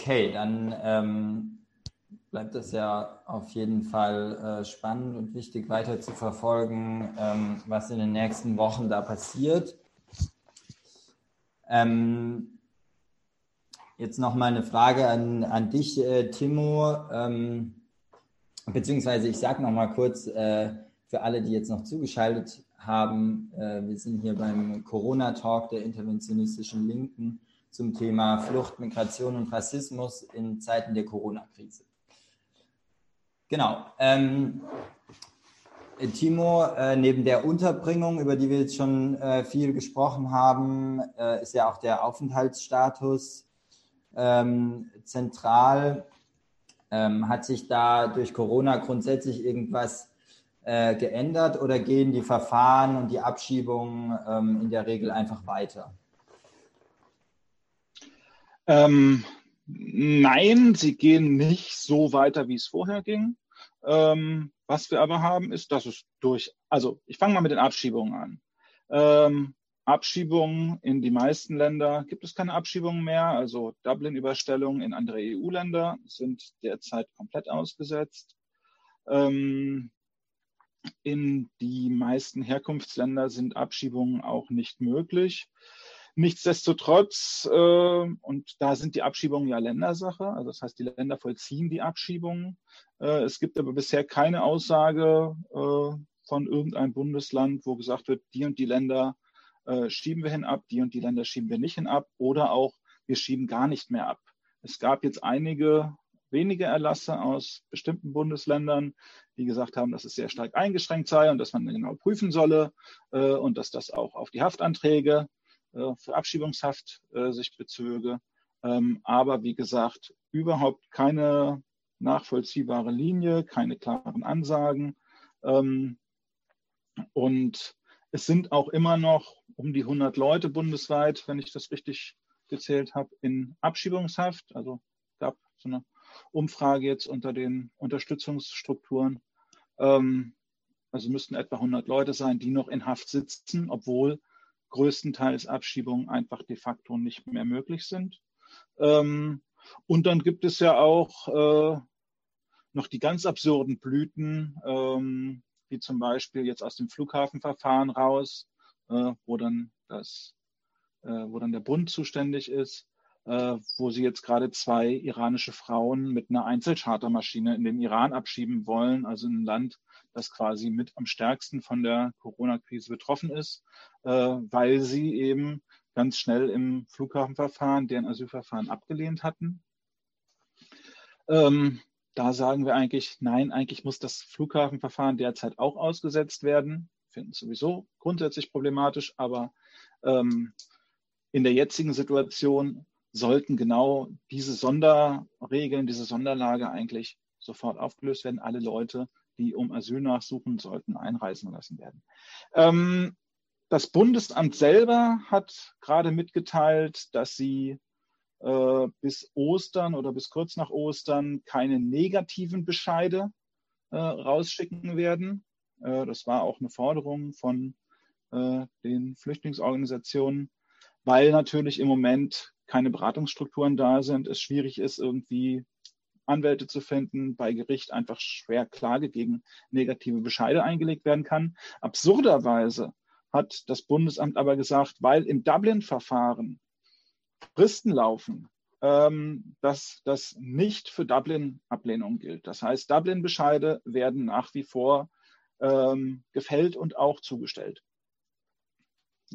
Okay, dann ähm, bleibt es ja auf jeden Fall äh, spannend und wichtig weiter zu verfolgen, ähm, was in den nächsten Wochen da passiert. Ähm, Jetzt noch mal eine Frage an, an dich, äh, Timo. Ähm, beziehungsweise ich sage noch mal kurz äh, für alle, die jetzt noch zugeschaltet haben, äh, wir sind hier beim Corona-Talk der interventionistischen Linken zum Thema Flucht, Migration und Rassismus in Zeiten der Corona-Krise. Genau. Ähm, Timo, äh, neben der Unterbringung, über die wir jetzt schon äh, viel gesprochen haben, äh, ist ja auch der Aufenthaltsstatus ähm, zentral. Ähm, hat sich da durch Corona grundsätzlich irgendwas äh, geändert oder gehen die Verfahren und die Abschiebungen ähm, in der Regel einfach weiter? Ähm, nein, sie gehen nicht so weiter, wie es vorher ging. Ähm, was wir aber haben, ist, dass es durch, also ich fange mal mit den Abschiebungen an. Ähm, Abschiebungen in die meisten Länder gibt es keine Abschiebungen mehr. Also Dublin-Überstellungen in andere EU-Länder sind derzeit komplett ausgesetzt. Ähm, in die meisten Herkunftsländer sind Abschiebungen auch nicht möglich. Nichtsdestotrotz, äh, und da sind die Abschiebungen ja Ländersache, also das heißt, die Länder vollziehen die Abschiebungen. Äh, es gibt aber bisher keine Aussage äh, von irgendeinem Bundesland, wo gesagt wird, die und die Länder äh, schieben wir hinab, die und die Länder schieben wir nicht hinab oder auch wir schieben gar nicht mehr ab. Es gab jetzt einige wenige Erlasse aus bestimmten Bundesländern, die gesagt haben, dass es sehr stark eingeschränkt sei und dass man genau prüfen solle äh, und dass das auch auf die Haftanträge für Abschiebungshaft äh, sich bezöge. Ähm, aber wie gesagt, überhaupt keine nachvollziehbare Linie, keine klaren Ansagen. Ähm, und es sind auch immer noch um die 100 Leute bundesweit, wenn ich das richtig gezählt habe, in Abschiebungshaft. Also gab so eine Umfrage jetzt unter den Unterstützungsstrukturen. Ähm, also müssten etwa 100 Leute sein, die noch in Haft sitzen, obwohl größtenteils Abschiebungen einfach de facto nicht mehr möglich sind. Ähm, und dann gibt es ja auch äh, noch die ganz absurden Blüten ähm, wie zum Beispiel jetzt aus dem Flughafenverfahren raus, äh, wo dann das, äh, wo dann der Bund zuständig ist, äh, wo sie jetzt gerade zwei iranische Frauen mit einer Einzelchartermaschine in den Iran abschieben wollen, also in ein Land, das quasi mit am stärksten von der Corona-Krise betroffen ist, äh, weil sie eben ganz schnell im Flughafenverfahren deren Asylverfahren abgelehnt hatten. Ähm, da sagen wir eigentlich, nein, eigentlich muss das Flughafenverfahren derzeit auch ausgesetzt werden. Finden es sowieso grundsätzlich problematisch, aber ähm, in der jetzigen Situation sollten genau diese Sonderregeln, diese Sonderlage eigentlich sofort aufgelöst werden. Alle Leute, die um Asyl nachsuchen, sollten einreisen lassen werden. Ähm, das Bundesamt selber hat gerade mitgeteilt, dass sie äh, bis Ostern oder bis kurz nach Ostern keine negativen Bescheide äh, rausschicken werden. Äh, das war auch eine Forderung von äh, den Flüchtlingsorganisationen, weil natürlich im Moment keine Beratungsstrukturen da sind, es schwierig ist, irgendwie Anwälte zu finden, bei Gericht einfach schwer Klage gegen negative Bescheide eingelegt werden kann. Absurderweise hat das Bundesamt aber gesagt, weil im Dublin-Verfahren Fristen laufen, ähm, dass das nicht für Dublin-Ablehnung gilt. Das heißt, Dublin-Bescheide werden nach wie vor ähm, gefällt und auch zugestellt.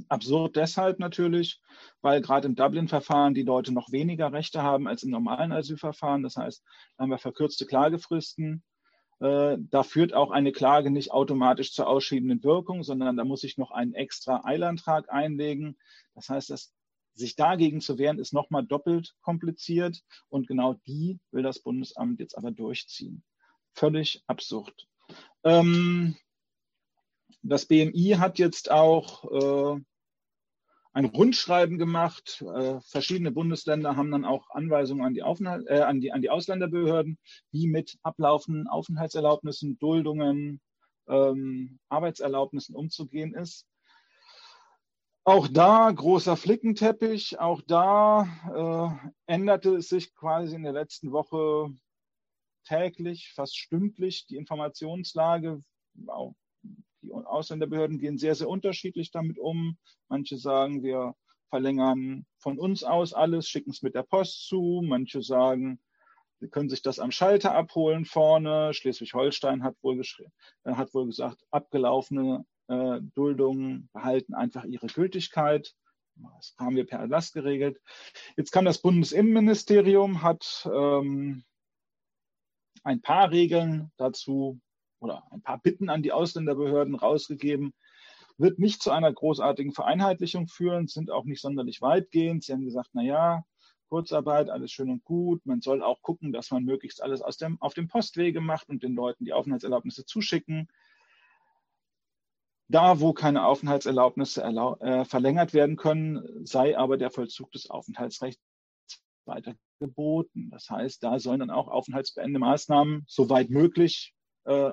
Absurd deshalb natürlich, weil gerade im Dublin-Verfahren die Leute noch weniger Rechte haben als im normalen Asylverfahren. Das heißt, da haben wir verkürzte Klagefristen. Äh, da führt auch eine Klage nicht automatisch zur ausschiebenden Wirkung, sondern da muss ich noch einen extra Eilantrag einlegen. Das heißt, dass sich dagegen zu wehren, ist nochmal doppelt kompliziert. Und genau die will das Bundesamt jetzt aber durchziehen. Völlig absurd. Ähm, das BMI hat jetzt auch äh, ein Rundschreiben gemacht. Äh, verschiedene Bundesländer haben dann auch Anweisungen an die, äh, an, die, an die Ausländerbehörden, wie mit ablaufenden Aufenthaltserlaubnissen, Duldungen, ähm, Arbeitserlaubnissen umzugehen ist. Auch da großer Flickenteppich, auch da äh, änderte es sich quasi in der letzten Woche täglich, fast stündlich die Informationslage. Die Ausländerbehörden gehen sehr, sehr unterschiedlich damit um. Manche sagen, wir verlängern von uns aus alles, schicken es mit der Post zu. Manche sagen, Sie können sich das am Schalter abholen vorne. Schleswig-Holstein hat wohl, äh, hat wohl gesagt, abgelaufene äh, Duldungen behalten einfach ihre Gültigkeit. Das haben wir per Erlass geregelt. Jetzt kam das Bundesinnenministerium, hat ähm, ein paar Regeln dazu oder ein paar Bitten an die Ausländerbehörden rausgegeben. Wird nicht zu einer großartigen Vereinheitlichung führen, sind auch nicht sonderlich weitgehend. Sie haben gesagt, na ja, Kurzarbeit, alles schön und gut. Man soll auch gucken, dass man möglichst alles aus dem, auf dem Postwege macht und den Leuten die Aufenthaltserlaubnisse zuschicken. Da, wo keine Aufenthaltserlaubnisse äh, verlängert werden können, sei aber der Vollzug des Aufenthaltsrechts weiter geboten. Das heißt, da sollen dann auch aufenthaltsbeendende Maßnahmen, soweit möglich, äh,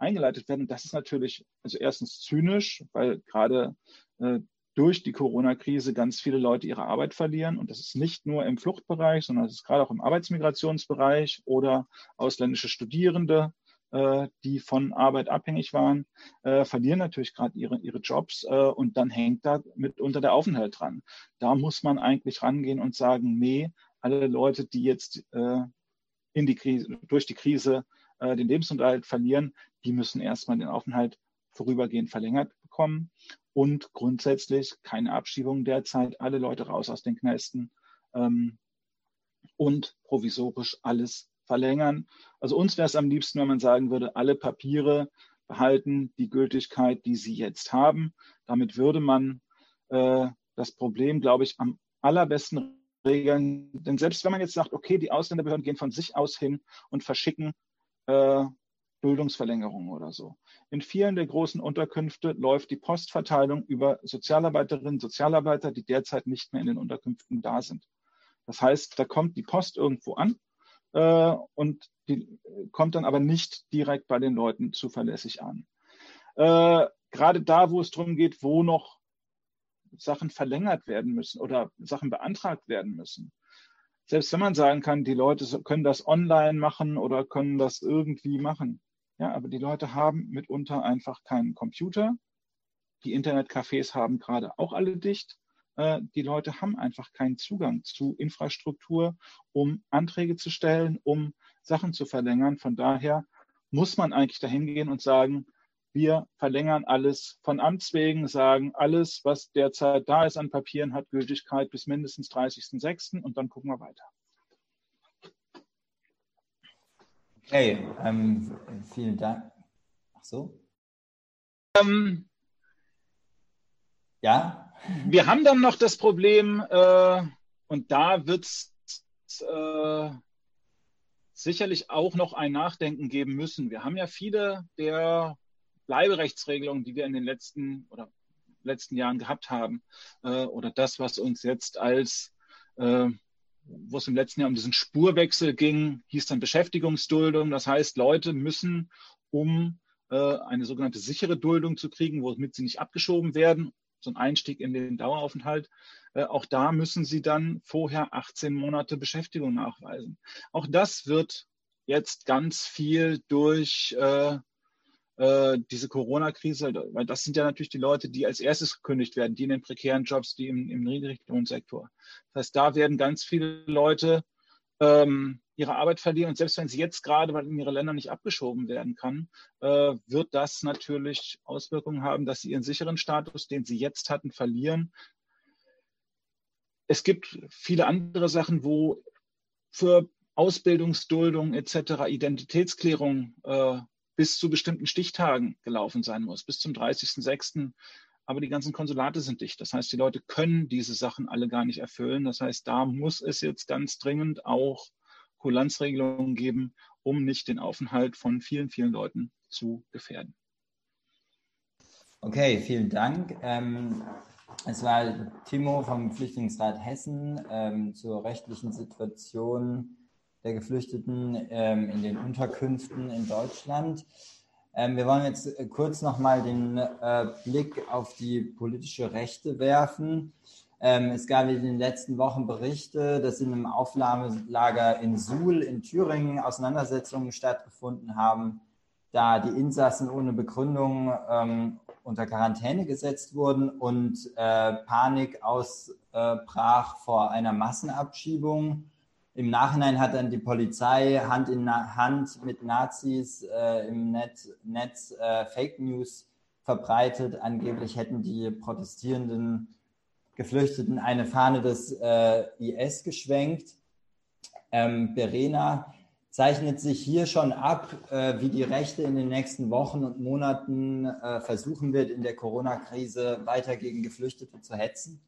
eingeleitet werden. Und das ist natürlich also erstens zynisch, weil gerade äh, durch die Corona-Krise ganz viele Leute ihre Arbeit verlieren. Und das ist nicht nur im Fluchtbereich, sondern es ist gerade auch im Arbeitsmigrationsbereich oder ausländische Studierende, äh, die von Arbeit abhängig waren, äh, verlieren natürlich gerade ihre, ihre Jobs äh, und dann hängt da mitunter der Aufenthalt dran. Da muss man eigentlich rangehen und sagen, nee, alle Leute, die jetzt äh, in die Krise, durch die Krise äh, den Lebensunterhalt verlieren, die müssen erstmal den Aufenthalt vorübergehend verlängert bekommen und grundsätzlich keine Abschiebung derzeit, alle Leute raus aus den Knästen ähm, und provisorisch alles verlängern. Also uns wäre es am liebsten, wenn man sagen würde, alle Papiere behalten die Gültigkeit, die sie jetzt haben. Damit würde man äh, das Problem, glaube ich, am allerbesten regeln. Denn selbst wenn man jetzt sagt, okay, die Ausländerbehörden gehen von sich aus hin und verschicken äh, Bildungsverlängerung oder so. In vielen der großen Unterkünfte läuft die Postverteilung über Sozialarbeiterinnen, Sozialarbeiter, die derzeit nicht mehr in den Unterkünften da sind. Das heißt, da kommt die Post irgendwo an äh, und die kommt dann aber nicht direkt bei den Leuten zuverlässig an. Äh, gerade da, wo es darum geht, wo noch Sachen verlängert werden müssen oder Sachen beantragt werden müssen, selbst wenn man sagen kann, die Leute können das online machen oder können das irgendwie machen, Ja, aber die Leute haben mitunter einfach keinen Computer. Die Internetcafés haben gerade auch alle dicht. Äh, die Leute haben einfach keinen Zugang zu Infrastruktur, um Anträge zu stellen, um Sachen zu verlängern. Von daher muss man eigentlich dahin gehen und sagen, wir verlängern alles von Amts wegen, sagen, alles, was derzeit da ist an Papieren, hat Gültigkeit bis mindestens 30.06. und dann gucken wir weiter. Okay, ähm, vielen Dank. Ach so. Ähm, ja. Wir haben dann noch das Problem, äh, und da wird es äh, sicherlich auch noch ein Nachdenken geben müssen. Wir haben ja viele der Bleiberechtsregelungen, die wir in den letzten oder letzten Jahren gehabt haben, äh, oder das, was uns jetzt als äh, wo es im letzten Jahr um diesen Spurwechsel ging, hieß dann Beschäftigungsduldung. Das heißt, Leute müssen, um äh, eine sogenannte sichere Duldung zu kriegen, womit sie nicht abgeschoben werden, so ein Einstieg in den Daueraufenthalt, äh, auch da müssen sie dann vorher 18 Monate Beschäftigung nachweisen. Auch das wird jetzt ganz viel durch äh, äh, diese Corona-Krise, weil das sind ja natürlich die Leute, die als erstes gekündigt werden, die in den prekären Jobs, die im, im Niedriglohnsektor. Das heißt, da werden ganz viele Leute ähm, ihre Arbeit verlieren. Und selbst wenn sie jetzt gerade, in ihre Länder nicht abgeschoben werden kann, äh, wird das natürlich Auswirkungen haben, dass sie ihren sicheren Status, den sie jetzt hatten, verlieren. Es gibt viele andere Sachen, wo für Ausbildungsduldung etc., Identitätsklärung äh, bis zu bestimmten Stichtagen gelaufen sein muss, bis zum 30.06. Aber die ganzen Konsulate sind dicht. Das heißt, die Leute können diese Sachen alle gar nicht erfüllen. Das heißt, da muss es jetzt ganz dringend auch Kulanzregelungen geben, um nicht den Aufenthalt von vielen, vielen Leuten zu gefährden. Okay, vielen Dank. Ähm, es war Timo vom Flüchtlingsrat Hessen ähm, zur rechtlichen Situation der Geflüchteten ähm, in den Unterkünften in Deutschland. Ähm, wir wollen jetzt äh, kurz nochmal den äh, Blick auf die politische Rechte werfen. Ähm, es gab in den letzten Wochen Berichte, dass in einem Aufnahmelager in Suhl in Thüringen Auseinandersetzungen stattgefunden haben, da die Insassen ohne Begründung unter Quarantäne gesetzt wurden und äh, Panik ausbrach vor einer Massenabschiebung. Im Nachhinein hat dann die Polizei Hand in Hand mit Nazis äh, im Net, Netz äh, Fake News verbreitet. Angeblich hätten die protestierenden Geflüchteten eine Fahne des äh, IS geschwenkt. Ähm, Berena zeichnet sich hier schon ab, äh, wie die Rechte in den nächsten Wochen und Monaten äh, versuchen wird, in der Corona-Krise weiter gegen Geflüchtete zu hetzen?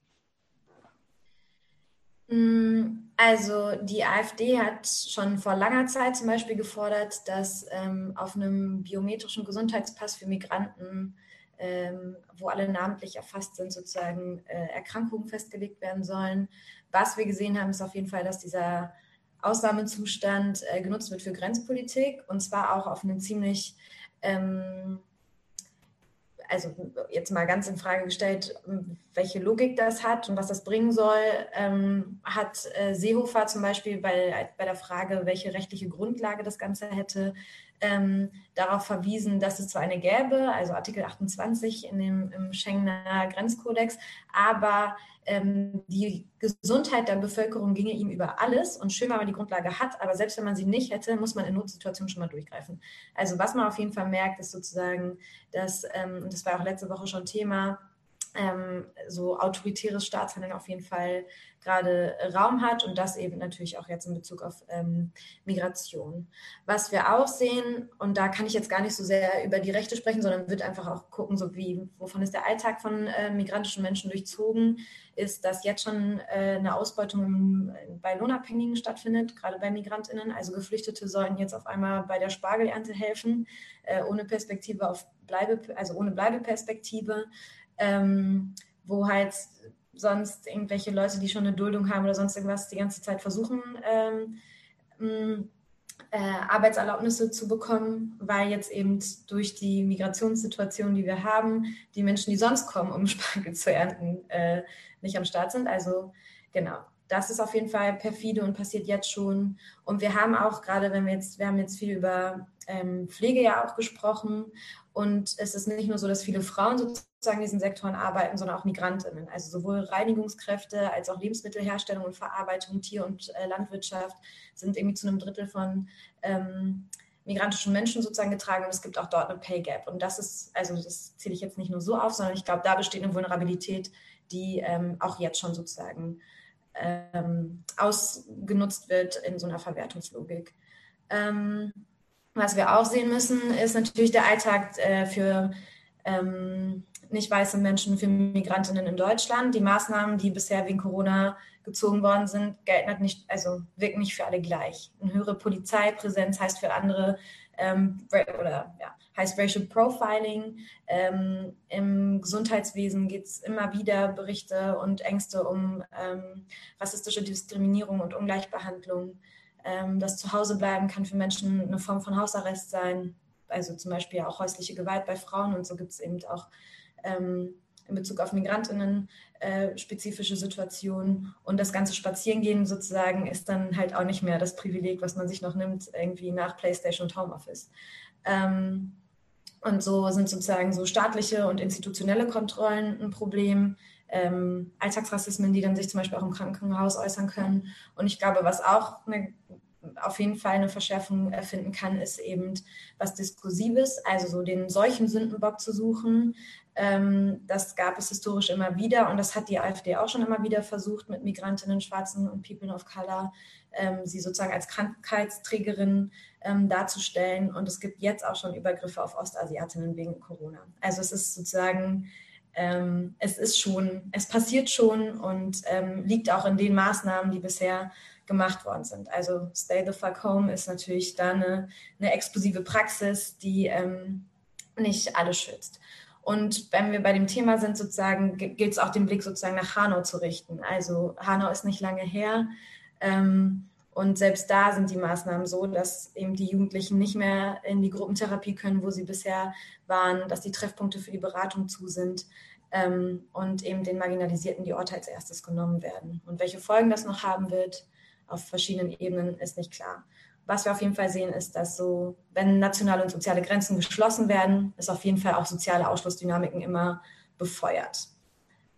Mm, also die AfD hat schon vor langer Zeit zum Beispiel gefordert, dass ähm, auf einem biometrischen Gesundheitspass für Migranten, ähm, wo alle namentlich erfasst sind, sozusagen äh, Erkrankungen festgelegt werden sollen. Was wir gesehen haben, ist auf jeden Fall, dass dieser Ausnahmezustand äh, genutzt wird für Grenzpolitik und zwar auch auf einen ziemlich ähm, also jetzt mal ganz in Frage gestellt, welche Logik das hat und was das bringen soll, ähm, hat äh, Seehofer zum Beispiel bei, bei der Frage, welche rechtliche Grundlage das Ganze hätte, ähm, darauf verwiesen, dass es zwar eine gäbe, also Artikel 28 in dem, im Schengener Grenzkodex, aber ähm, die Gesundheit der Bevölkerung ginge ihm über alles und schön, wenn man die Grundlage hat, aber selbst wenn man sie nicht hätte, muss man in Notsituationen schon mal durchgreifen. Also was man auf jeden Fall merkt, ist sozusagen, dass, ähm, das war auch letzte Woche schon Thema, ähm, so autoritäres Staatshandeln auf jeden Fall gerade Raum hat und das eben natürlich auch jetzt in Bezug auf ähm, Migration. Was wir auch sehen, und da kann ich jetzt gar nicht so sehr über die Rechte sprechen, sondern wird einfach auch gucken, so wie, wovon ist der Alltag von äh, migrantischen Menschen durchzogen, ist, dass jetzt schon äh, eine Ausbeutung bei Lohnabhängigen stattfindet, gerade bei MigrantInnen. Also Geflüchtete sollen jetzt auf einmal bei der Spargelernte helfen, äh, ohne Perspektive auf Bleibe, also ohne Bleibeperspektive ähm, wo halt sonst irgendwelche Leute, die schon eine Duldung haben oder sonst irgendwas, die ganze Zeit versuchen, ähm, äh, Arbeitserlaubnisse zu bekommen, weil jetzt eben durch die Migrationssituation, die wir haben, die Menschen, die sonst kommen, um Spargel zu ernten, äh, nicht am Start sind. Also genau, das ist auf jeden Fall perfide und passiert jetzt schon. Und wir haben auch gerade, wenn wir jetzt, wir haben jetzt viel über Pflege ja auch gesprochen. Und es ist nicht nur so, dass viele Frauen sozusagen in diesen Sektoren arbeiten, sondern auch Migrantinnen. Also sowohl Reinigungskräfte als auch Lebensmittelherstellung und Verarbeitung, Tier- und äh, Landwirtschaft sind irgendwie zu einem Drittel von ähm, migrantischen Menschen sozusagen getragen. Und es gibt auch dort eine Pay Gap. Und das ist, also das zähle ich jetzt nicht nur so auf, sondern ich glaube, da besteht eine Vulnerabilität, die ähm, auch jetzt schon sozusagen ähm, ausgenutzt wird in so einer Verwertungslogik. Ähm, was wir auch sehen müssen, ist natürlich der Alltag äh, für ähm, nicht weiße Menschen, für Migrantinnen in Deutschland. Die Maßnahmen, die bisher wegen Corona gezogen worden sind, gelten halt nicht, also wirken nicht für alle gleich. Eine höhere Polizeipräsenz heißt für andere ähm, oder ja, heißt Racial Profiling. Ähm, Im Gesundheitswesen geht es immer wieder Berichte und Ängste um ähm, rassistische Diskriminierung und Ungleichbehandlung. Ähm, das Zuhausebleiben kann für Menschen eine Form von Hausarrest sein, also zum Beispiel auch häusliche Gewalt bei Frauen und so gibt es eben auch ähm, in Bezug auf Migrantinnen äh, spezifische Situationen. Und das ganze Spazierengehen sozusagen ist dann halt auch nicht mehr das Privileg, was man sich noch nimmt, irgendwie nach Playstation und Homeoffice. Ähm, und so sind sozusagen so staatliche und institutionelle Kontrollen ein Problem. Ähm, Alltagsrassismen, die dann sich zum Beispiel auch im Krankenhaus äußern können. Und ich glaube, was auch eine auf jeden Fall eine Verschärfung erfinden kann, ist eben was Diskursives, also so den solchen Sündenbock zu suchen. Ähm, das gab es historisch immer wieder und das hat die AfD auch schon immer wieder versucht mit Migrantinnen, Schwarzen und People of Color, ähm, sie sozusagen als Krankheitsträgerin ähm, darzustellen. Und es gibt jetzt auch schon Übergriffe auf Ostasiatinnen wegen Corona. Also es ist sozusagen ähm, es ist schon, es passiert schon und ähm, liegt auch in den Maßnahmen, die bisher gemacht worden sind. Also Stay the Fuck Home ist natürlich da eine, eine explosive Praxis, die ähm, nicht alle schützt. Und wenn wir bei dem Thema sind, sozusagen, gilt es auch den Blick sozusagen nach Hanau zu richten. Also Hanau ist nicht lange her. Ähm, und selbst da sind die Maßnahmen so, dass eben die Jugendlichen nicht mehr in die Gruppentherapie können, wo sie bisher waren, dass die Treffpunkte für die Beratung zu sind ähm, und eben den Marginalisierten die Orte als erstes genommen werden. Und welche Folgen das noch haben wird, auf verschiedenen Ebenen ist nicht klar. Was wir auf jeden Fall sehen, ist, dass so, wenn nationale und soziale Grenzen geschlossen werden, ist auf jeden Fall auch soziale Ausschlussdynamiken immer befeuert.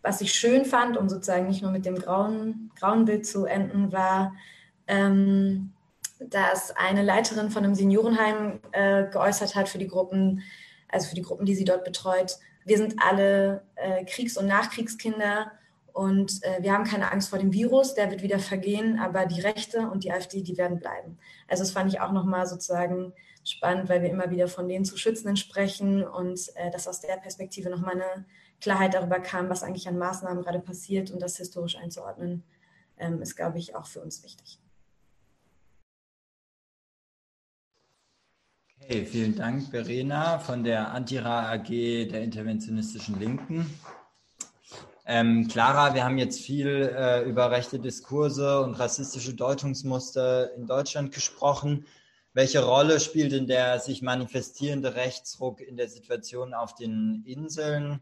Was ich schön fand, um sozusagen nicht nur mit dem grauen, grauen Bild zu enden, war, ähm, dass eine Leiterin von einem Seniorenheim äh, geäußert hat für die Gruppen, also für die Gruppen, die sie dort betreut. Wir sind alle äh, Kriegs- und Nachkriegskinder und äh, wir haben keine Angst vor dem Virus, der wird wieder vergehen, aber die Rechte und die AfD, die werden bleiben. Also das fand ich auch nochmal sozusagen spannend, weil wir immer wieder von den zu Schützenden sprechen und äh, dass aus der Perspektive nochmal eine Klarheit darüber kam, was eigentlich an Maßnahmen gerade passiert und das historisch einzuordnen, ähm, ist, glaube ich, auch für uns wichtig. Okay, vielen Dank, Verena von der Antira AG der Interventionistischen Linken. Ähm, Clara, wir haben jetzt viel äh, über rechte Diskurse und rassistische Deutungsmuster in Deutschland gesprochen. Welche Rolle spielt denn der sich manifestierende Rechtsruck in der Situation auf den Inseln?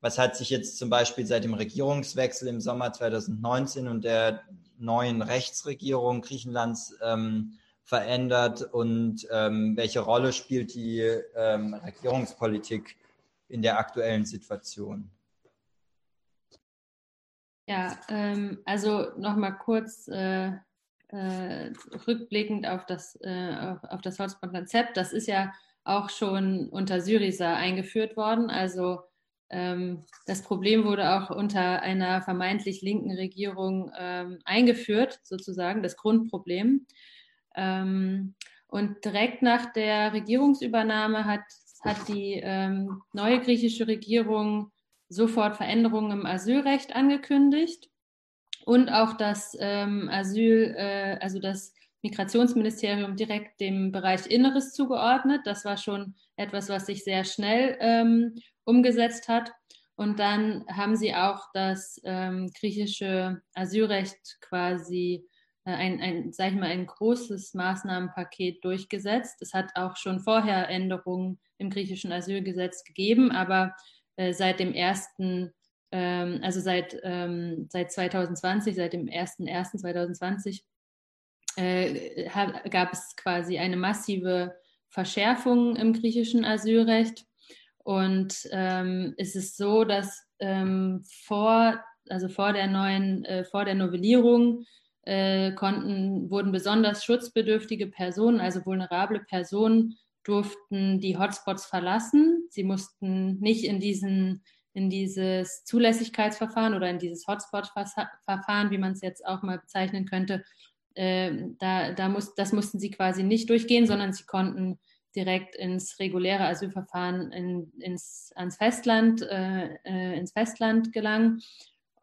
Was hat sich jetzt zum Beispiel seit dem Regierungswechsel im Sommer 2019 und der neuen Rechtsregierung Griechenlands ähm, verändert und ähm, welche Rolle spielt die ähm, Regierungspolitik in der aktuellen Situation? Ja, ähm, also nochmal kurz äh, äh, rückblickend auf das, äh, auf, auf das Hotspot-Konzept. Das ist ja auch schon unter Syriza eingeführt worden. Also ähm, das Problem wurde auch unter einer vermeintlich linken Regierung ähm, eingeführt, sozusagen, das Grundproblem. Ähm, und direkt nach der Regierungsübernahme hat, hat die ähm, neue griechische Regierung sofort Veränderungen im Asylrecht angekündigt und auch das ähm, Asyl, äh, also das Migrationsministerium direkt dem Bereich Inneres zugeordnet. Das war schon etwas, was sich sehr schnell ähm, umgesetzt hat. Und dann haben sie auch das ähm, griechische Asylrecht quasi ein, ein, sag ich mal, ein großes Maßnahmenpaket durchgesetzt. Es hat auch schon vorher Änderungen im griechischen Asylgesetz gegeben, aber äh, seit dem ersten, ähm, also seit, ähm, seit 2020, seit dem 1.1.2020, äh, gab es quasi eine massive Verschärfungen im griechischen Asylrecht. Und ähm, es ist so, dass ähm, vor, also vor der neuen, äh, vor der Novellierung äh, konnten, wurden besonders schutzbedürftige Personen, also vulnerable Personen, durften die Hotspots verlassen. Sie mussten nicht in diesen in dieses Zulässigkeitsverfahren oder in dieses Hotspot-Verfahren, wie man es jetzt auch mal bezeichnen könnte, äh, da, da muss, das mussten sie quasi nicht durchgehen, sondern sie konnten direkt ins reguläre Asylverfahren in, ins, ans Festland, äh, äh, ins Festland gelangen.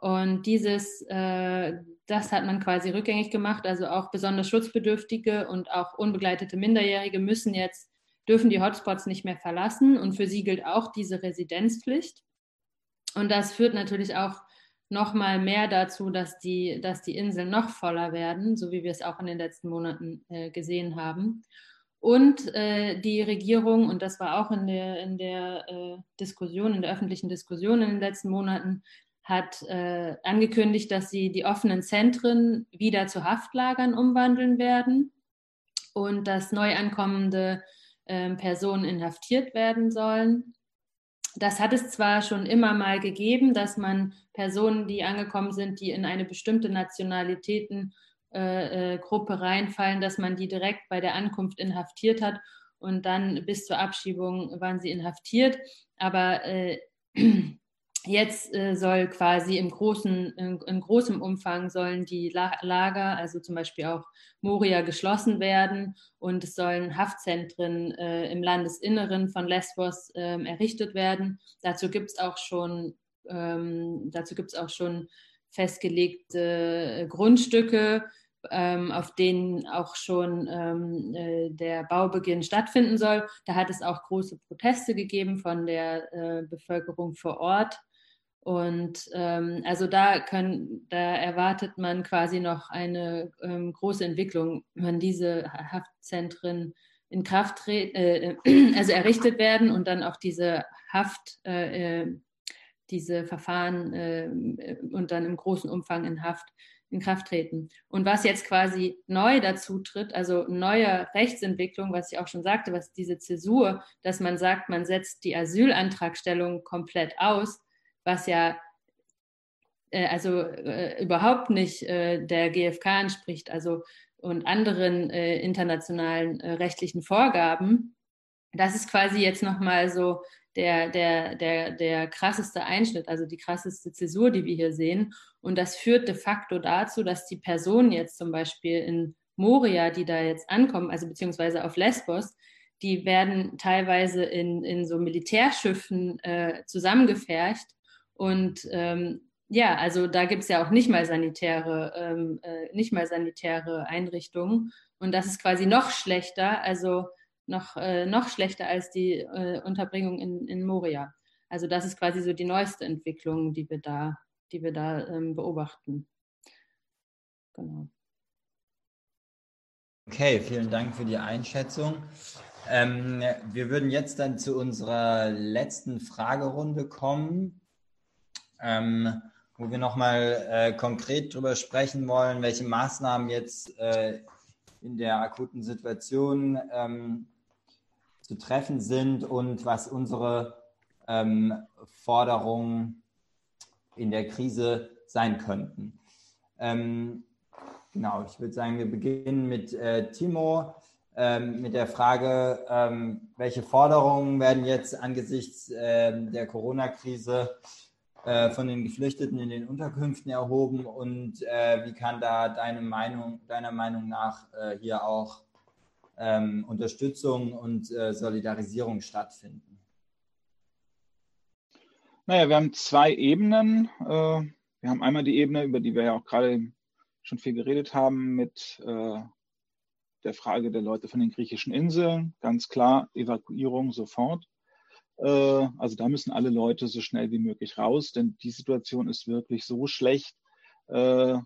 Und dieses, äh, das hat man quasi rückgängig gemacht. Also auch besonders Schutzbedürftige und auch unbegleitete Minderjährige müssen jetzt, dürfen die Hotspots nicht mehr verlassen. Und für sie gilt auch diese Residenzpflicht. Und das führt natürlich auch noch mal mehr dazu, dass die, dass die Inseln noch voller werden, so wie wir es auch in den letzten Monaten äh, gesehen haben. Und äh, die Regierung, und das war auch in der, in der äh, Diskussion, in der öffentlichen Diskussion in den letzten Monaten, hat äh, angekündigt, dass sie die offenen Zentren wieder zu Haftlagern umwandeln werden und dass neu ankommende ähm, Personen inhaftiert werden sollen das hat es zwar schon immer mal gegeben, dass man Personen, die angekommen sind, die in eine bestimmte Nationalitätengruppe äh, äh, reinfallen, dass man die direkt bei der Ankunft inhaftiert hat und dann bis zur Abschiebung waren sie inhaftiert. Aber äh, Jetzt äh, soll quasi im großen, in, großem Umfang sollen die Lager, also zum Beispiel auch Moria, geschlossen werden und es sollen Haftzentren äh, im Landesinneren von Lesbos ähm, errichtet werden. Dazu gibt es auch schon, ähm, dazu gibt es auch schon festgelegte Grundstücke, ähm, auf denen auch schon ähm, äh, der Baubeginn stattfinden soll. Da hat es auch große Proteste gegeben von der äh, Bevölkerung vor Ort. Und ähm, also da, können, da erwartet man quasi noch eine ähm, große Entwicklung, wenn diese Haftzentren in Kraft treten, äh, also errichtet werden und dann auch diese Haft, äh, äh diese Verfahren äh, und dann im großen Umfang in Haft in Kraft treten. Und was jetzt quasi neu dazu tritt, also neue Rechtsentwicklung, was ich auch schon sagte, was diese Zäsur, dass man sagt, man setzt die Asylantragstellung komplett aus, was ja äh, also äh, überhaupt nicht äh, der GfK entspricht, also und anderen äh, internationalen äh, rechtlichen Vorgaben. Das ist quasi jetzt nochmal so der, der, der, der krasseste Einschnitt, also die krasseste Zäsur, die wir hier sehen. Und das führt de facto dazu, dass die Personen jetzt zum Beispiel in Moria, die da jetzt ankommen, also beziehungsweise auf Lesbos, die werden teilweise in, in so Militärschiffen äh, zusammengefercht und ähm, ja, also da gibt es ja auch nicht mal sanitäre, ähm, äh, nicht mal sanitäre Einrichtungen. Und das ist quasi noch schlechter, also noch, äh, noch schlechter als die äh, Unterbringung in, in Moria. Also das ist quasi so die neueste Entwicklung, die wir da, die wir da ähm, beobachten. Genau. Okay, vielen Dank für die Einschätzung. Ähm, wir würden jetzt dann zu unserer letzten Fragerunde kommen ähm, wo wir nochmal äh, konkret darüber sprechen wollen, welche Maßnahmen jetzt äh, in der akuten Situation ähm, zu treffen sind und was unsere ähm, Forderungen in der Krise sein könnten. Ähm, genau, ich würde sagen, wir beginnen mit äh, Timo ähm, mit der Frage, ähm, welche Forderungen werden jetzt angesichts ähm, der Corona-Krise äh, von den Geflüchteten in den Unterkünften erhoben und äh, wie kann da deine Meinung, deiner Meinung nach äh, hier auch ähm, Unterstützung und äh, Solidarisierung stattfinden? Naja, wir haben zwei Ebenen. Äh, wir haben einmal die Ebene, über die wir ja auch gerade schon viel geredet haben, mit der Frage der Leute von den griechischen Inseln. Ganz klar, Evakuierung sofort. Äh, also da müssen alle Leute so schnell wie möglich raus, denn die Situation ist wirklich so schlecht. Äh,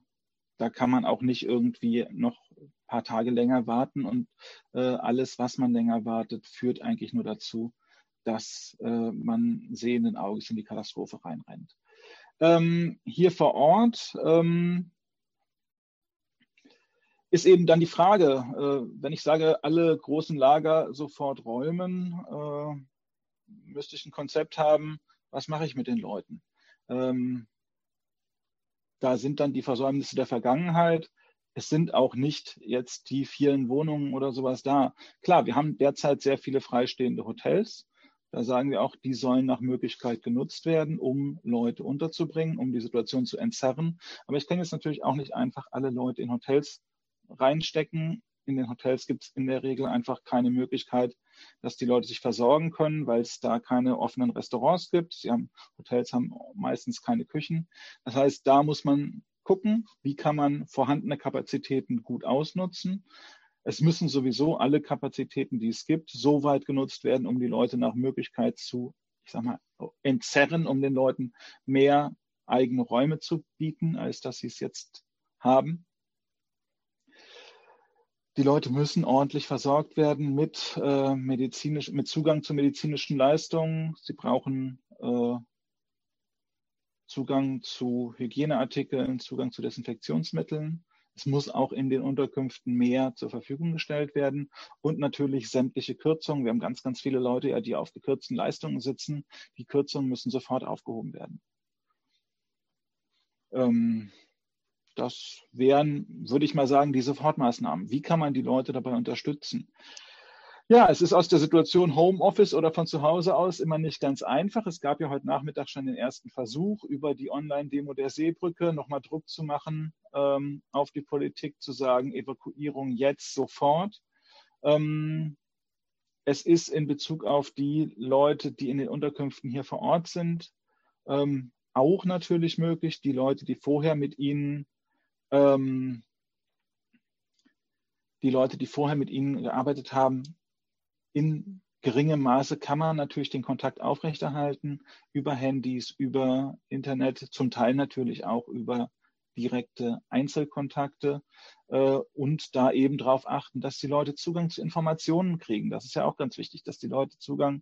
da kann man auch nicht irgendwie noch ein paar Tage länger warten und äh, alles, was man länger wartet, führt eigentlich nur dazu, dass man sehenden Auges in die Katastrophe reinrennt. Ähm, hier vor Ort ähm, ist eben dann die Frage, wenn ich sage, alle großen Lager sofort räumen, müsste ich ein Konzept haben, was mache ich mit den Leuten? Ähm, da sind dann die Versäumnisse der Vergangenheit. Es sind auch nicht jetzt die vielen Wohnungen oder sowas da. Klar, wir haben derzeit sehr viele freistehende Hotels. Da sagen wir auch, die sollen nach Möglichkeit genutzt werden, um Leute unterzubringen, um die Situation zu entzerren. Aber ich kann jetzt natürlich auch nicht einfach alle Leute in Hotels reinstecken. In den Hotels gibt es in der Regel einfach keine Möglichkeit, dass die Leute sich versorgen können, weil es da keine offenen Restaurants gibt. Sie haben, Hotels haben meistens keine Küchen. Das heißt, da muss man gucken, wie kann man vorhandene Kapazitäten gut ausnutzen. Es müssen sowieso alle Kapazitäten, die es gibt, so weit genutzt werden, um die Leute nach Möglichkeit zu, ich sag mal, entzerren, um den Leuten mehr eigene Räume zu bieten, als dass sie es jetzt haben. Die Leute müssen ordentlich versorgt werden mit, äh, medizinisch, mit Zugang zu medizinischen Leistungen. Sie brauchen äh, Zugang zu Hygieneartikeln, Zugang zu Desinfektionsmitteln. Es muss auch in den Unterkünften mehr zur Verfügung gestellt werden und natürlich sämtliche Kürzungen. Wir haben ganz, ganz viele Leute, ja, die auf gekürzten Leistungen sitzen. Die Kürzungen müssen sofort aufgehoben werden. Ähm, das wären, würde ich mal sagen, die Sofortmaßnahmen. Wie kann man die Leute dabei unterstützen? Ja, es ist aus der Situation Homeoffice oder von zu Hause aus immer nicht ganz einfach. Es gab ja heute Nachmittag schon den ersten Versuch, über die Online-Demo der Seebrücke nochmal Druck zu machen ähm, auf die Politik, zu sagen, Evakuierung jetzt sofort. Ähm, es ist in Bezug auf die Leute, die in den Unterkünften hier vor Ort sind, ähm, auch natürlich möglich, die Leute, die vorher mit ihnen ähm, die Leute, die vorher mit ihnen gearbeitet haben, in geringem Maße kann man natürlich den Kontakt aufrechterhalten über Handys, über Internet, zum Teil natürlich auch über direkte Einzelkontakte äh, und da eben darauf achten, dass die Leute Zugang zu Informationen kriegen. Das ist ja auch ganz wichtig, dass die Leute Zugang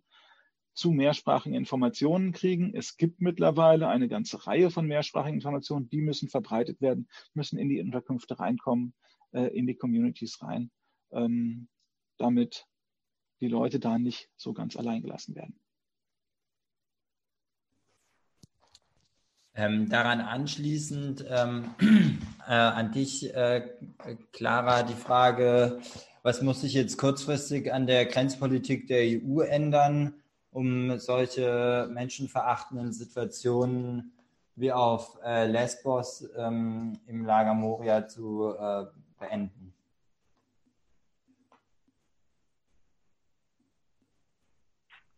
zu mehrsprachigen Informationen kriegen. Es gibt mittlerweile eine ganze Reihe von mehrsprachigen Informationen, die müssen verbreitet werden, müssen in die Unterkünfte reinkommen, äh, in die Communities rein, ähm, damit die Leute da nicht so ganz allein gelassen werden. Ähm, daran anschließend ähm, äh, an dich, äh, Clara, die Frage, was muss sich jetzt kurzfristig an der Grenzpolitik der EU ändern? Um solche menschenverachtenden Situationen wie auf äh, Lesbos ähm, im Lager Moria zu äh, beenden.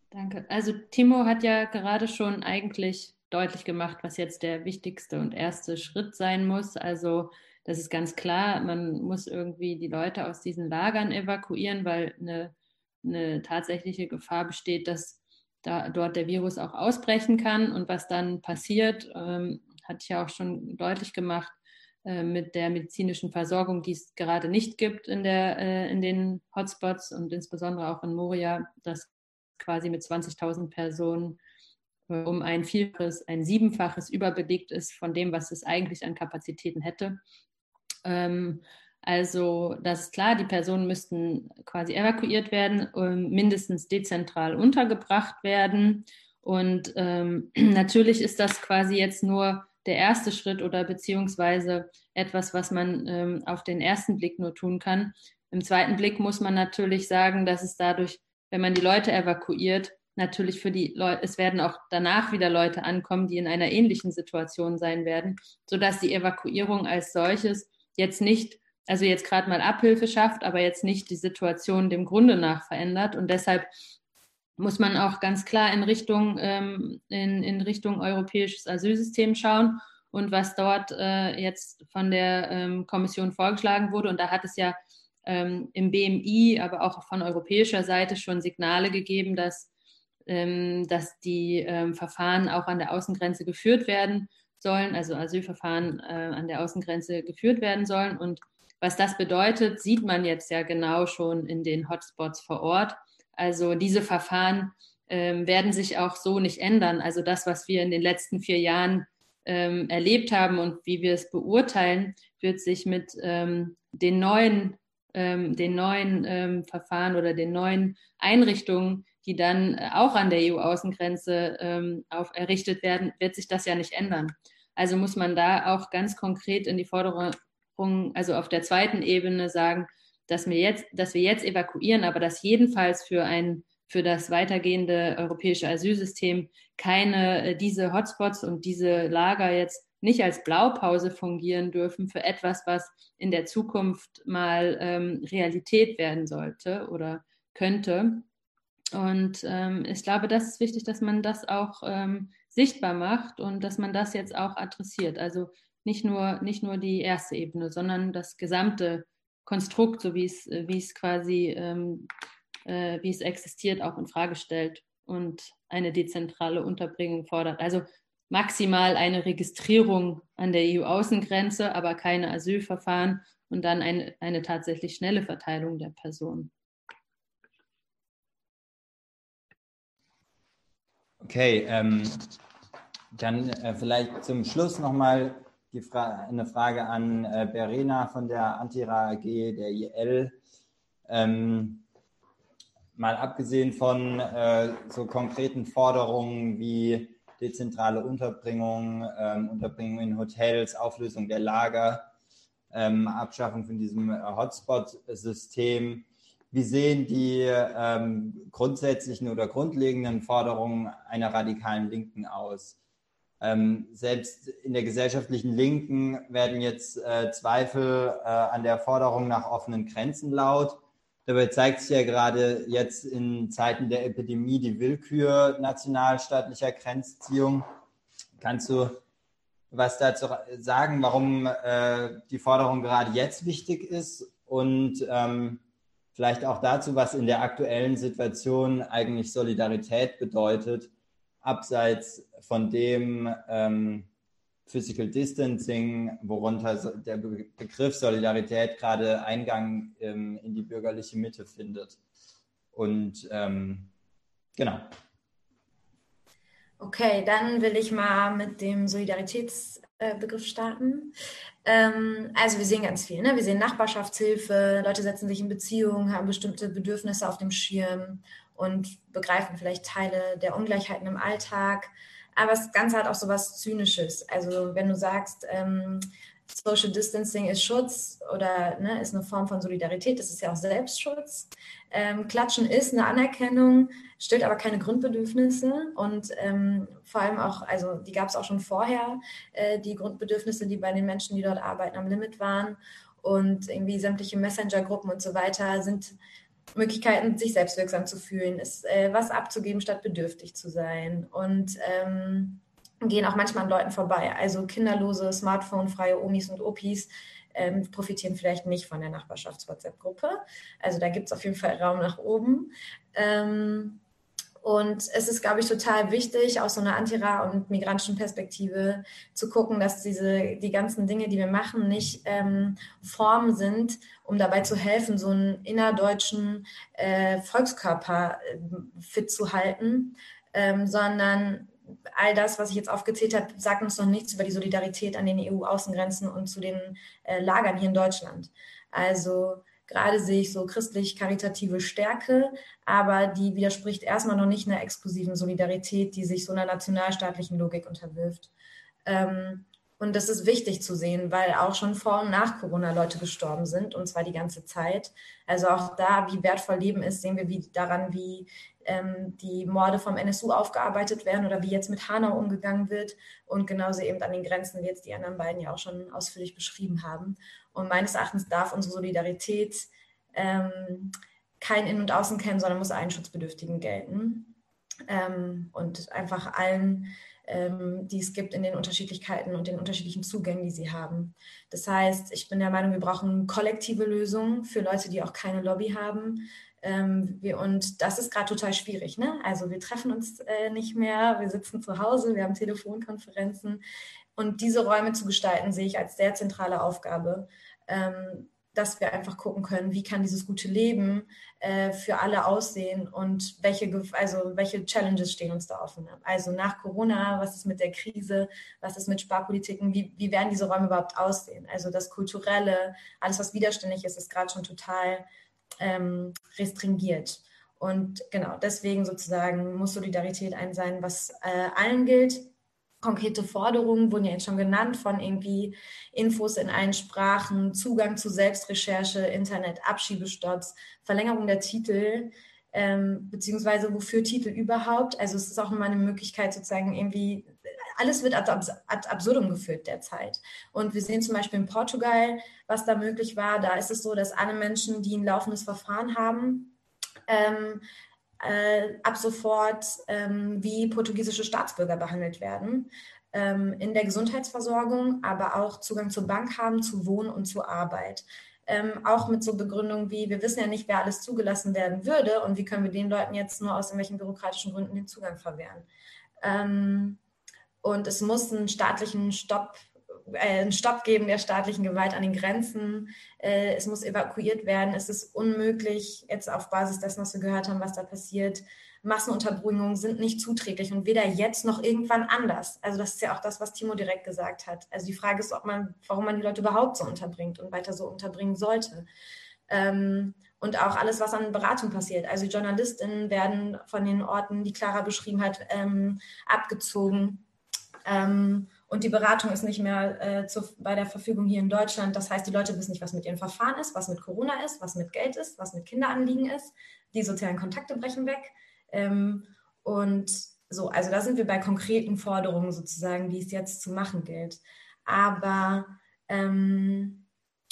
Danke. Also Timo hat ja gerade schon eigentlich deutlich gemacht, was jetzt der wichtigste und erste Schritt sein muss. Also das ist ganz klar, man muss irgendwie die Leute aus diesen Lagern evakuieren, weil eine, eine tatsächliche Gefahr besteht, dass da dort der Virus auch ausbrechen kann. Und was dann passiert, ähm, hatte ich ja auch schon deutlich gemacht, äh, mit der medizinischen Versorgung, die es gerade nicht gibt in, der, äh, in den Hotspots und insbesondere auch in Moria, das quasi mit 20.000 Personen äh, um ein Vielfaches, ein Siebenfaches überbelegt ist von dem, was es eigentlich an Kapazitäten hätte. Ähm, also das ist klar, die Personen müssten quasi evakuiert werden, ähm, mindestens dezentral untergebracht werden. Und ähm, natürlich ist das quasi jetzt nur der erste Schritt oder beziehungsweise etwas, was man ähm, auf den ersten Blick nur tun kann. Im zweiten Blick muss man natürlich sagen, dass es dadurch, wenn man die Leute evakuiert, natürlich für die Leute, es werden auch danach wieder Leute ankommen, die in einer ähnlichen Situation sein werden, sodass die Evakuierung als solches jetzt nicht also jetzt gerade mal Abhilfe schafft, aber jetzt nicht die Situation dem Grunde nach verändert. Und deshalb muss man auch ganz klar in Richtung, ähm, in, in Richtung europäisches Asylsystem schauen und was dort äh, jetzt von der ähm, Kommission vorgeschlagen wurde. Und da hat es ja ähm, im BMI, aber auch von europäischer Seite schon Signale gegeben, dass, ähm, dass die ähm, Verfahren auch an der Außengrenze geführt werden sollen, also Asylverfahren äh, an der Außengrenze geführt werden sollen. Und was das bedeutet, sieht man jetzt ja genau schon in den Hotspots vor Ort. Also diese Verfahren ähm, werden sich auch so nicht ändern. Also das, was wir in den letzten vier Jahren ähm, erlebt haben und wie wir es beurteilen, wird sich mit ähm, den neuen, ähm, den neuen ähm, Verfahren oder den neuen Einrichtungen, die dann auch an der EU-Außengrenze ähm, auf, errichtet werden, wird sich das ja nicht ändern. Also muss man da auch ganz konkret in die Forderung, also auf der zweiten Ebene sagen, dass wir jetzt, dass wir jetzt evakuieren, aber dass jedenfalls für ein für das weitergehende europäische Asylsystem keine äh, diese Hotspots und diese Lager jetzt nicht als Blaupause fungieren dürfen für etwas, was in der Zukunft mal ähm, Realität werden sollte oder könnte. Und ähm, ich glaube, das ist wichtig, dass man das auch ähm, sichtbar macht und dass man das jetzt auch adressiert. Also nicht nur, nicht nur die erste Ebene, sondern das gesamte Konstrukt, so wie es, wie es quasi, ähm, äh, wie es existiert, auch in Frage stellt und eine dezentrale Unterbringung fordert. Also maximal eine Registrierung an der EU-Außengrenze, aber keine Asylverfahren und dann eine, eine tatsächlich schnelle Verteilung der Personen. Okay, ähm, dann äh, vielleicht zum Schluss nochmal Fra eine Frage an äh, Berena von der Antira AG, der IL. Ähm, mal abgesehen von äh, so konkreten Forderungen wie dezentrale Unterbringung, ähm, Unterbringung in Hotels, Auflösung der Lager, ähm, Abschaffung von diesem äh, Hotspot-System. Wie sehen die ähm, grundsätzlichen oder grundlegenden Forderungen einer radikalen Linken aus? Ähm, selbst in der gesellschaftlichen Linken werden jetzt äh, Zweifel äh, an der Forderung nach offenen Grenzen laut. Dabei zeigt sich ja gerade jetzt in Zeiten der Epidemie die Willkür nationalstaatlicher Grenzziehung. Kannst du was dazu sagen, warum äh, die Forderung gerade jetzt wichtig ist und ähm, vielleicht auch dazu, was in der aktuellen Situation eigentlich Solidarität bedeutet abseits von dem ähm, Physical Distancing, worunter der Begriff Solidarität gerade Eingang ähm, in die bürgerliche Mitte findet. Und ähm, genau. Okay, dann will ich mal mit dem Solidaritätsbegriff starten. Ähm, also wir sehen ganz viel. Ne? Wir sehen Nachbarschaftshilfe, Leute setzen sich in Beziehungen, haben bestimmte Bedürfnisse auf dem Schirm und begreifen vielleicht Teile der Ungleichheiten im Alltag. Aber das Ganze hat auch so was Zynisches. Also wenn du sagst, ähm, Social Distancing ist Schutz oder ne, ist eine Form von Solidarität, das ist ja auch Selbstschutz. Ähm, Klatschen ist eine Anerkennung, stellt aber keine Grundbedürfnisse und ähm, vor allem auch, also die gab es auch schon vorher, äh, die Grundbedürfnisse, die bei den Menschen, die dort arbeiten, am Limit waren und irgendwie sämtliche Messenger-Gruppen und so weiter sind Möglichkeiten, sich selbstwirksam zu fühlen, ist äh, was abzugeben, statt bedürftig zu sein. Und ähm, gehen auch manchmal an Leuten vorbei. Also kinderlose, smartphone-freie Omis und Opis ähm, profitieren vielleicht nicht von der Nachbarschafts-WhatsApp-Gruppe. Also da gibt es auf jeden Fall Raum nach oben. Ähm, und es ist, glaube ich, total wichtig, aus so einer Antira- und migrantischen Perspektive zu gucken, dass diese, die ganzen Dinge, die wir machen, nicht ähm, Formen sind, um dabei zu helfen, so einen innerdeutschen äh, Volkskörper äh, fit zu halten, ähm, sondern all das, was ich jetzt aufgezählt habe, sagt uns noch nichts über die Solidarität an den EU-Außengrenzen und zu den äh, Lagern hier in Deutschland. Also Gerade sehe ich so christlich-karitative Stärke, aber die widerspricht erstmal noch nicht einer exklusiven Solidarität, die sich so einer nationalstaatlichen Logik unterwirft. Ähm, und das ist wichtig zu sehen, weil auch schon vor und nach Corona Leute gestorben sind, und zwar die ganze Zeit. Also auch da, wie wertvoll Leben ist, sehen wir wie, daran, wie ähm, die Morde vom NSU aufgearbeitet werden oder wie jetzt mit Hanau umgegangen wird. Und genauso eben an den Grenzen, wie jetzt die anderen beiden ja auch schon ausführlich beschrieben haben. Und meines Erachtens darf unsere Solidarität ähm, kein In- und Außen kennen, sondern muss allen Schutzbedürftigen gelten. Ähm, und einfach allen ähm, die es gibt in den Unterschiedlichkeiten und den unterschiedlichen Zugängen, die sie haben. Das heißt, ich bin der Meinung, wir brauchen kollektive Lösungen für Leute, die auch keine Lobby haben. Ähm, wir, und das ist gerade total schwierig. Ne? Also wir treffen uns äh, nicht mehr, wir sitzen zu Hause, wir haben Telefonkonferenzen. Und diese Räume zu gestalten, sehe ich als sehr zentrale Aufgabe. Ähm, dass wir einfach gucken können, wie kann dieses gute Leben äh, für alle aussehen und welche, also welche Challenges stehen uns da offen. Also nach Corona, was ist mit der Krise, was ist mit Sparpolitiken, wie, wie werden diese Räume überhaupt aussehen? Also das Kulturelle, alles, was widerständig ist, ist gerade schon total ähm, restringiert. Und genau, deswegen sozusagen muss Solidarität ein sein, was äh, allen gilt konkrete Forderungen wurden ja jetzt schon genannt von irgendwie Infos in allen Sprachen, Zugang zu Selbstrecherche, Internet, Abschiebestopps, Verlängerung der Titel, ähm, beziehungsweise wofür Titel überhaupt. Also es ist auch immer eine Möglichkeit sozusagen irgendwie, alles wird ad, absurdum geführt derzeit. Und wir sehen zum Beispiel in Portugal, was da möglich war. Da ist es so, dass alle Menschen, die ein laufendes Verfahren haben, ähm, äh, ab sofort ähm, wie portugiesische Staatsbürger behandelt werden. Ähm, in der Gesundheitsversorgung, aber auch Zugang zur Bank haben, zu Wohnen und zur Arbeit. Ähm, auch mit so Begründungen wie, wir wissen ja nicht, wer alles zugelassen werden würde und wie können wir den Leuten jetzt nur aus irgendwelchen bürokratischen Gründen den Zugang verwehren. Ähm, und es muss einen staatlichen Stopp einen Stopp geben der staatlichen Gewalt an den Grenzen. Äh, es muss evakuiert werden. Es ist unmöglich, jetzt auf Basis dessen, was wir gehört haben, was da passiert. Massenunterbringungen sind nicht zuträglich und weder jetzt noch irgendwann anders. Also das ist ja auch das, was Timo direkt gesagt hat. Also die Frage ist, ob man, warum man die Leute überhaupt so unterbringt und weiter so unterbringen sollte. Ähm, und auch alles, was an Beratung passiert. Also Journalistinnen werden von den Orten, die Clara beschrieben hat, ähm, abgezogen. Ähm, und die Beratung ist nicht mehr äh, zu, bei der Verfügung hier in Deutschland. Das heißt, die Leute wissen nicht, was mit ihren Verfahren ist, was mit Corona ist, was mit Geld ist, was mit Kinderanliegen ist. Die sozialen Kontakte brechen weg. Ähm, und so, also da sind wir bei konkreten Forderungen sozusagen, die es jetzt zu machen gilt. Aber ähm,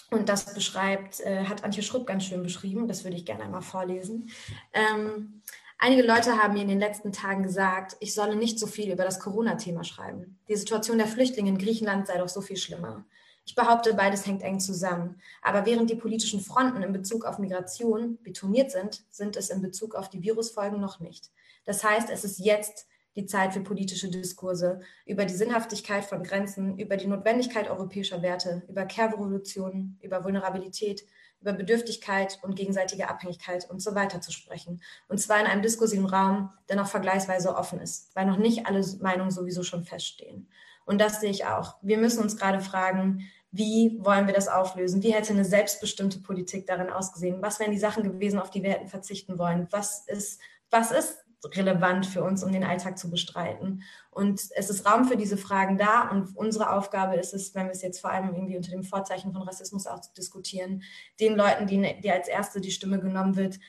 und das beschreibt, äh, hat Antje Schrupp ganz schön beschrieben, das würde ich gerne einmal vorlesen. Ähm, Einige Leute haben mir in den letzten Tagen gesagt, ich solle nicht so viel über das Corona-Thema schreiben. Die Situation der Flüchtlinge in Griechenland sei doch so viel schlimmer. Ich behaupte, beides hängt eng zusammen. Aber während die politischen Fronten in Bezug auf Migration betoniert sind, sind es in Bezug auf die Virusfolgen noch nicht. Das heißt, es ist jetzt die Zeit für politische Diskurse über die Sinnhaftigkeit von Grenzen, über die Notwendigkeit europäischer Werte, über Care-Revolutionen, über Vulnerabilität, über Bedürftigkeit und gegenseitige Abhängigkeit und so weiter zu sprechen. Und zwar in einem diskursiven Raum, der noch vergleichsweise offen ist, weil noch nicht alle Meinungen sowieso schon feststehen. Und das sehe ich auch. Wir müssen uns gerade fragen, wie wollen wir das auflösen? Wie hätte eine selbstbestimmte Politik darin ausgesehen? Was wären die Sachen gewesen, auf die wir hätten verzichten wollen? Was ist, was ist relevant für uns, um den Alltag zu bestreiten. Und es ist Raum für diese Fragen da und unsere Aufgabe ist es, wenn wir es jetzt vor allem irgendwie unter dem Vorzeichen von Rassismus auch diskutieren, den Leuten, die, die als Erste die Stimme genommen wird,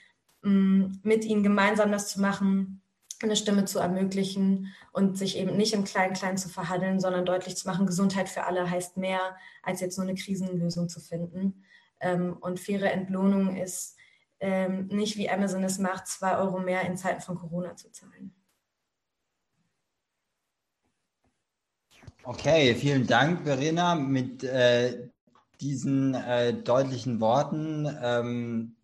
mm, mit ihnen gemeinsam das zu machen, eine Stimme zu ermöglichen und sich eben nicht im Klein-Klein zu verhandeln, sondern deutlich zu machen, Gesundheit für alle heißt mehr, als jetzt nur eine Krisenlösung zu finden. Ähm, und faire Entlohnung ist ähm, nicht wie Amazon es macht, zwei Euro mehr in Zeiten von Corona zu zahlen. Okay, vielen Dank, Verena. Mit äh, diesen äh, deutlichen Worten ähm,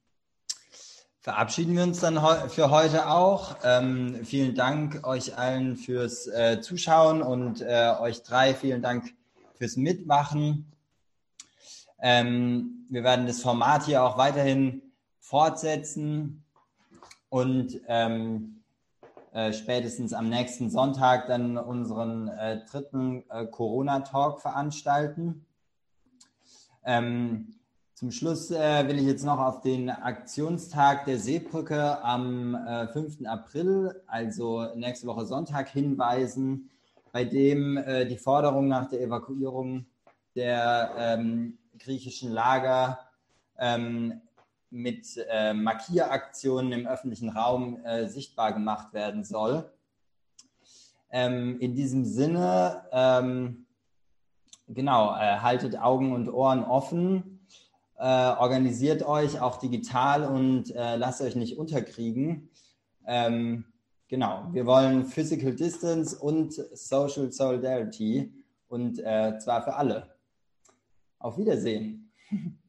verabschieden wir uns dann he für heute auch. Ähm, vielen Dank euch allen fürs äh, Zuschauen und äh, euch drei vielen Dank fürs Mitmachen. Ähm, wir werden das Format hier auch weiterhin fortsetzen und ähm, äh, spätestens am nächsten Sonntag dann unseren äh, dritten äh, Corona-Talk veranstalten. Ähm, zum Schluss äh, will ich jetzt noch auf den Aktionstag der Seebrücke am 5. Äh, April, also nächste Woche Sonntag, hinweisen, bei dem äh, die Forderung nach der Evakuierung der ähm, griechischen Lager ähm, mit äh, Markieraktionen im öffentlichen Raum äh, sichtbar gemacht werden soll. Ähm, in diesem Sinne, ähm, genau, äh, haltet Augen und Ohren offen, äh, organisiert euch auch digital und äh, lasst euch nicht unterkriegen. Ähm, genau, wir wollen Physical Distance und Social Solidarity und äh, zwar für alle. Auf Wiedersehen.